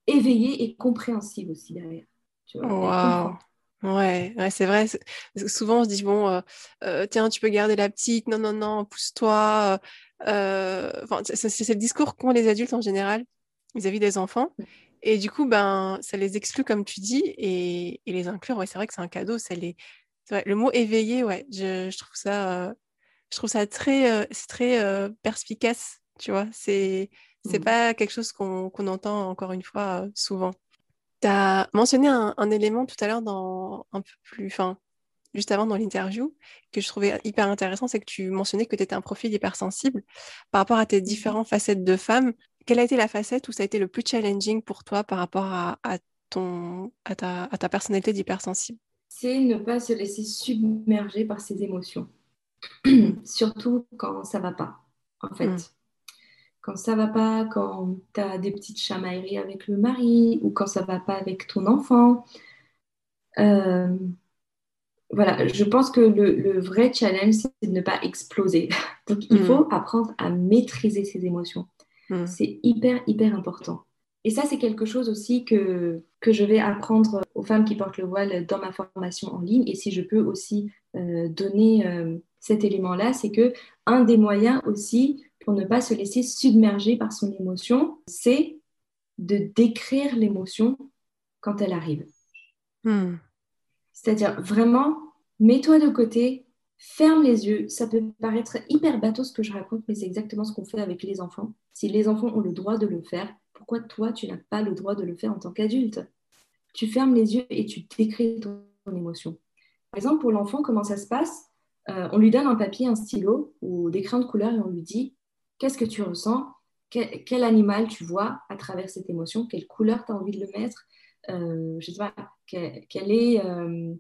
éveillée et compréhensive aussi derrière. Tu vois, Ouais, ouais c'est vrai. Souvent, on se dit, bon, euh, euh, tiens, tu peux garder la petite, non, non, non, pousse-toi. Euh, c'est le discours qu'ont les adultes en général vis-à-vis des enfants. Et du coup, ben, ça les exclut, comme tu dis, et, les inclure, ouais, c'est vrai que c'est un cadeau. Ça les... le mot éveillé, ouais, je, trouve ça, je trouve ça très, très perspicace, tu vois. C'est c'est mmh. pas quelque chose qu'on entend encore une fois souvent. Tu as mentionné un, élément tout à l'heure dans un peu plus, enfin, juste avant dans l'interview, que je trouvais hyper intéressant, c'est que tu mentionnais que tu étais un profil hypersensible. Par rapport à tes mmh différentes facettes de femme, quelle a été la facette où ça a été le plus challenging pour toi par rapport à, ton, à, ta, à ta personnalité d'hypersensible? C'est ne pas se laisser submerger par ses émotions, surtout quand ça va pas, en fait. Mmh quand ça va pas, quand tu as des petites chamailleries avec le mari ou quand ça va pas avec ton enfant. Euh, voilà, je pense que le, vrai challenge, c'est de ne pas exploser. Donc, il mm. faut apprendre à maîtriser ses émotions. Mm. C'est hyper, hyper important. Et ça, c'est quelque chose aussi que, que je vais apprendre aux femmes qui portent le voile dans ma formation en ligne. Et si je peux aussi euh, donner euh, cet élément-là, c'est que un des moyens aussi pour ne pas se laisser submerger par son émotion, c'est de décrire l'émotion quand elle arrive. Hmm. C'est-à-dire vraiment, mets-toi de côté, ferme les yeux. Ça peut paraître hyper bateau ce que je raconte, mais c'est exactement ce qu'on fait avec les enfants. Si les enfants ont le droit de le faire, pourquoi toi, tu n'as pas le droit de le faire en tant qu'adulte? Tu fermes les yeux et tu décris ton, émotion. Par exemple, pour l'enfant, comment ça se passe? Euh, On lui donne un papier, un stylo ou des crayons de couleur et on lui dit qu'est-ce que tu ressens, quel, animal tu vois à travers cette émotion, quelle couleur tu as envie de le mettre, euh, je sais pas, quelle, est, euh,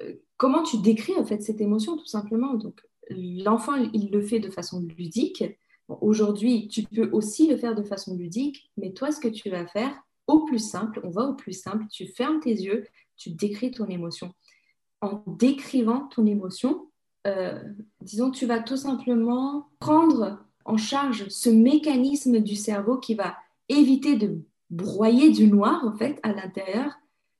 euh, comment tu décris en fait cette émotion tout simplement. Donc l'enfant, il le fait de façon ludique. Aujourd'hui, tu peux aussi le faire de façon ludique, mais toi, ce que tu vas faire, au plus simple, on va au plus simple, tu fermes tes yeux, tu décris ton émotion. En décrivant ton émotion, disons, tu vas tout simplement prendre en charge ce mécanisme du cerveau qui va éviter de broyer du noir en fait à l'intérieur,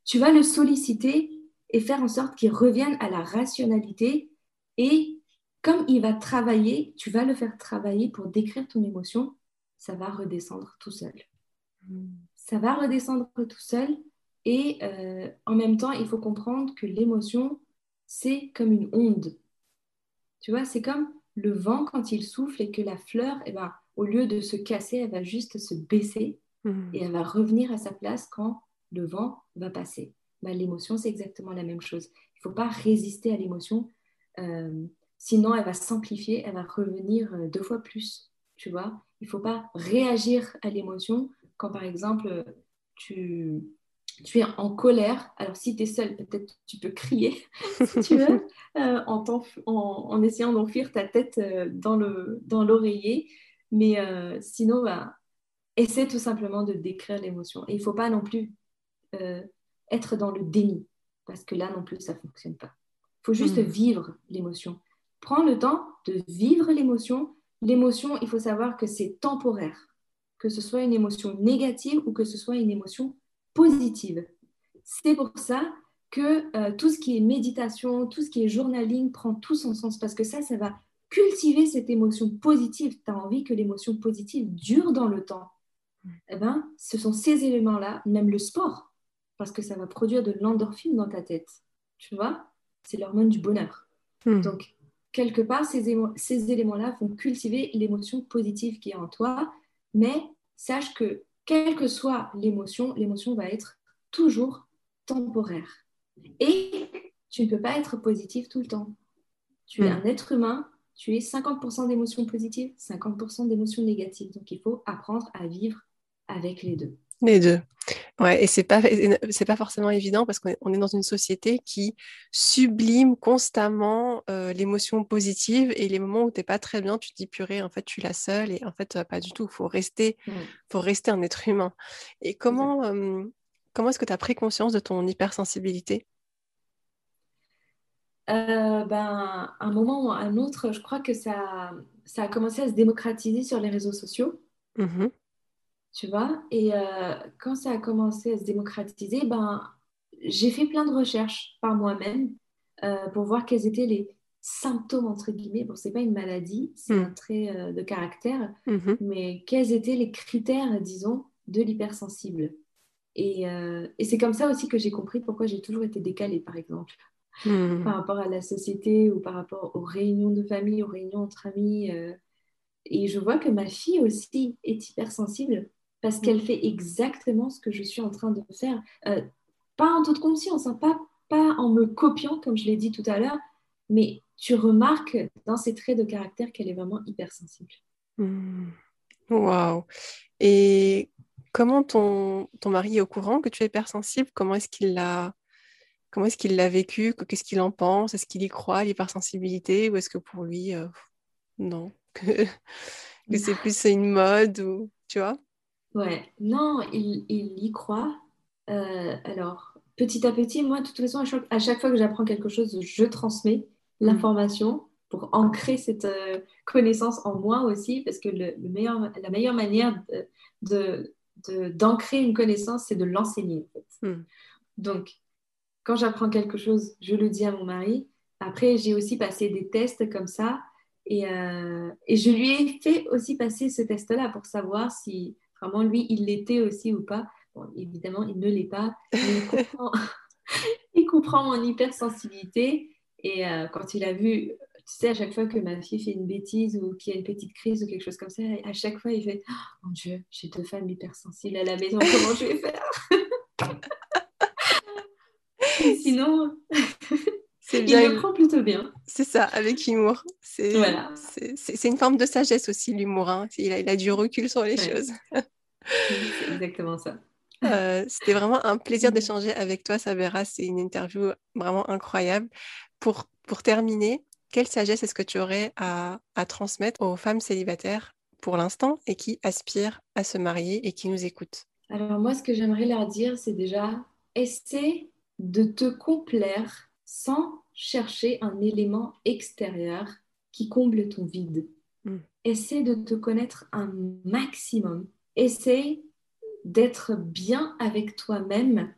tu vas le solliciter et faire en sorte qu'il revienne à la rationalité et comme il va travailler, tu vas le faire travailler pour décrire ton émotion, ça va redescendre tout seul. Ça va redescendre tout seul et euh, en même temps, il faut comprendre que l'émotion, c'est comme une onde. Tu vois, c'est comme le vent, quand il souffle et que la fleur, eh ben, au lieu de se casser, elle va juste se baisser hmm. et elle va revenir à sa place quand le vent va passer. Ben, l'émotion, c'est exactement la même chose. Il ne faut pas résister à l'émotion, euh, sinon elle va s'amplifier, elle va revenir euh, deux fois plus. Tu vois, il ne faut pas réagir à l'émotion quand, par exemple, tu, tu es en colère. Alors, si tu es seule, peut-être tu peux crier, si tu veux, euh, en, en, essayant d'enfuir ta tête euh, dans l'oreiller. Dans Mais sinon, bah, essaie tout simplement de décrire l'émotion. Et il ne faut pas non plus être dans le déni, parce que là non plus, ça ne fonctionne pas. Il faut juste hmm. vivre l'émotion. Prends le temps de vivre l'émotion. L'émotion, il faut savoir que c'est temporaire, que ce soit une émotion négative ou que ce soit une émotion positive. C'est pour ça que euh, tout ce qui est méditation, tout ce qui est journaling prend tout son sens parce que ça, ça va cultiver cette émotion positive. Tu as envie que l'émotion positive dure dans le temps. Eh ben, ce sont ces éléments-là, même le sport, parce que ça va produire de l'endorphine dans ta tête. Tu vois? C'est l'hormone du bonheur. Hmm. Donc, quelque part, ces, ces éléments-là vont cultiver l'émotion positive qui est en toi, mais sache que quelle que soit l'émotion, l'émotion va être toujours temporaire. Et tu ne peux pas être positif tout le temps. Tu es hmm. un être humain, tu es 50% d'émotions positives, 50% d'émotions négatives. Donc il faut apprendre à vivre avec les deux. Les deux. Ouais, et c'est pas c'est pas forcément évident parce qu'on est, dans une société qui sublime constamment euh, l'émotion positive et les moments où tu n'es pas très bien, tu te dis purée, en fait, tu es la seule et en fait pas du tout. Faut rester, mmh. faut rester un être humain. Et comment comment est-ce que tu as pris conscience de ton hypersensibilité? Euh, ben, un moment ou un autre, je crois que ça, ça a commencé à se démocratiser sur les réseaux sociaux. Mmh tu vois. Et euh, quand ça a commencé à se démocratiser, ben, j'ai fait plein de recherches par moi-même euh, pour voir quels étaient les symptômes, entre guillemets. Bon, ce n'est pas une maladie, c'est hmm. un trait euh, de caractère, mhm. mais quels étaient les critères, disons, de l'hypersensible. Et, et c'est comme ça aussi que j'ai compris pourquoi j'ai toujours été décalée, par exemple. Hmm. par rapport à la société ou par rapport aux réunions de famille, aux réunions entre amis. et je vois que ma fille aussi est hypersensible parce qu'elle fait exactement ce que je suis en train de faire. Euh, pas en toute conscience, hein, pas, pas en me copiant, comme je l'ai dit tout à l'heure, mais tu remarques dans ses traits de caractère qu'elle est vraiment hypersensible. Mmh. Waouh. Et comment ton, ton mari est au courant que tu es hypersensible? Comment est-ce qu'il l'a Comment est-ce qu'il l'a vécu? Qu'est-ce qu'il en pense? Est-ce qu'il y croit, l'hypersensibilité? Ou est-ce que pour lui, euh, non? Que, que c'est plus une mode ou tu vois? Ouais, non, il, y croit. Euh, alors, petit à petit, moi, de toute façon, à chaque, fois que j'apprends quelque chose, je transmets mm. l'information pour ancrer cette euh, connaissance en moi aussi, parce que le, meilleur, la meilleure manière de, d'ancrer une connaissance, c'est de l'enseigner. Mm. Donc, quand j'apprends quelque chose, je le dis à mon mari. Après, j'ai aussi passé des tests comme ça. Et, euh, et je lui ai fait aussi passer ce test-là pour savoir si Vraiment, lui, il l'était aussi ou pas. Bon, évidemment, il ne l'est pas, mais il comprend, mon hypersensibilité. Et euh, quand il a vu, tu sais, à chaque fois que ma fille fait une bêtise ou qu'il y a une petite crise ou quelque chose comme ça, à chaque fois, il fait oh, Mon Dieu, j'ai deux femmes hypersensibles à la maison, comment je vais faire? Sinon, il le prend plutôt bien. C'est ça, avec humour. C'est voilà. une forme de sagesse aussi, l'humour. Hein. Il, a, il, a, du recul sur les choses. c'est exactement ça. Euh, c'était vraiment un plaisir d'échanger avec toi, Sabera. C'est une interview vraiment incroyable. Pour, pour terminer, quelle sagesse est-ce que tu aurais à, à transmettre aux femmes célibataires pour l'instant et qui aspirent à se marier et qui nous écoutent? Alors moi, ce que j'aimerais leur dire, c'est déjà essaie de te complaire sans chercher un élément extérieur qui comble ton vide. Hmm. Essaie de te connaître un maximum essaye d'être bien avec toi-même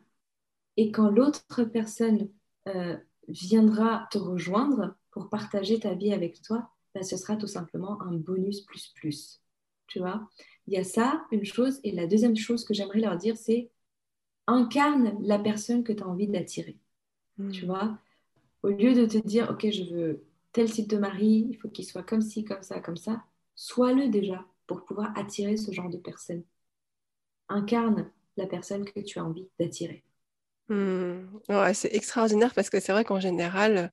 et quand l'autre personne euh, viendra te rejoindre pour partager ta vie avec toi, ben, ce sera tout simplement un bonus plus plus. Tu vois? Il y a ça, une chose. Et la deuxième chose que j'aimerais leur dire, c'est incarne la personne que tu as envie d'attirer. Hmm. Tu vois Au lieu de te dire, OK, je veux tel type de mari, il faut qu'il soit comme ci, comme ça, comme ça, sois-le déjà pour pouvoir attirer ce genre de personnes. Incarne la personne que tu as envie d'attirer. Hmm. c'est extraordinaire parce que c'est vrai qu'en général,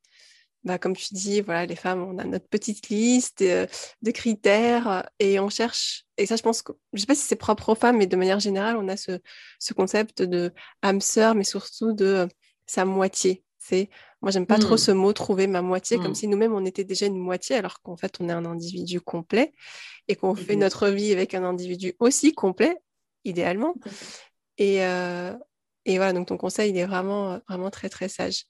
bah, comme tu dis, voilà, les femmes, on a notre petite liste de, critères et on cherche. Et ça, je pense que, je ne sais pas si c'est propre aux femmes, mais de manière générale, on a ce, ce concept de âme sœur, mais surtout de sa moitié. C'est, moi, j'aime pas trop hmm. ce mot trouver ma moitié, comme hmm. si nous-mêmes on était déjà une moitié, alors qu'en fait, on est un individu complet et qu'on fait notre vie avec un individu aussi complet, idéalement. Et, euh, et voilà, donc ton conseil, il est vraiment, vraiment très, très sage.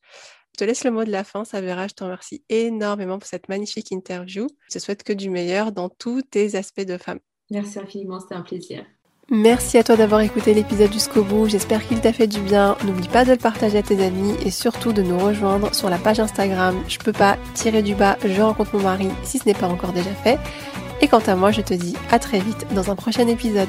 Je te laisse le mot de la fin, ça verra. Je te remercie énormément pour cette magnifique interview. Je te souhaite que du meilleur dans tous tes aspects de femme. Merci infiniment, c'était un plaisir. Merci à toi d'avoir écouté l'épisode jusqu'au bout, j'espère qu'il t'a fait du bien. N'oublie pas de le partager à tes amis et surtout de nous rejoindre sur la page Instagram Je peux pas tirer du bas, je rencontre mon mari si ce n'est pas encore déjà fait. Et quant à moi, je te dis à très vite dans un prochain épisode.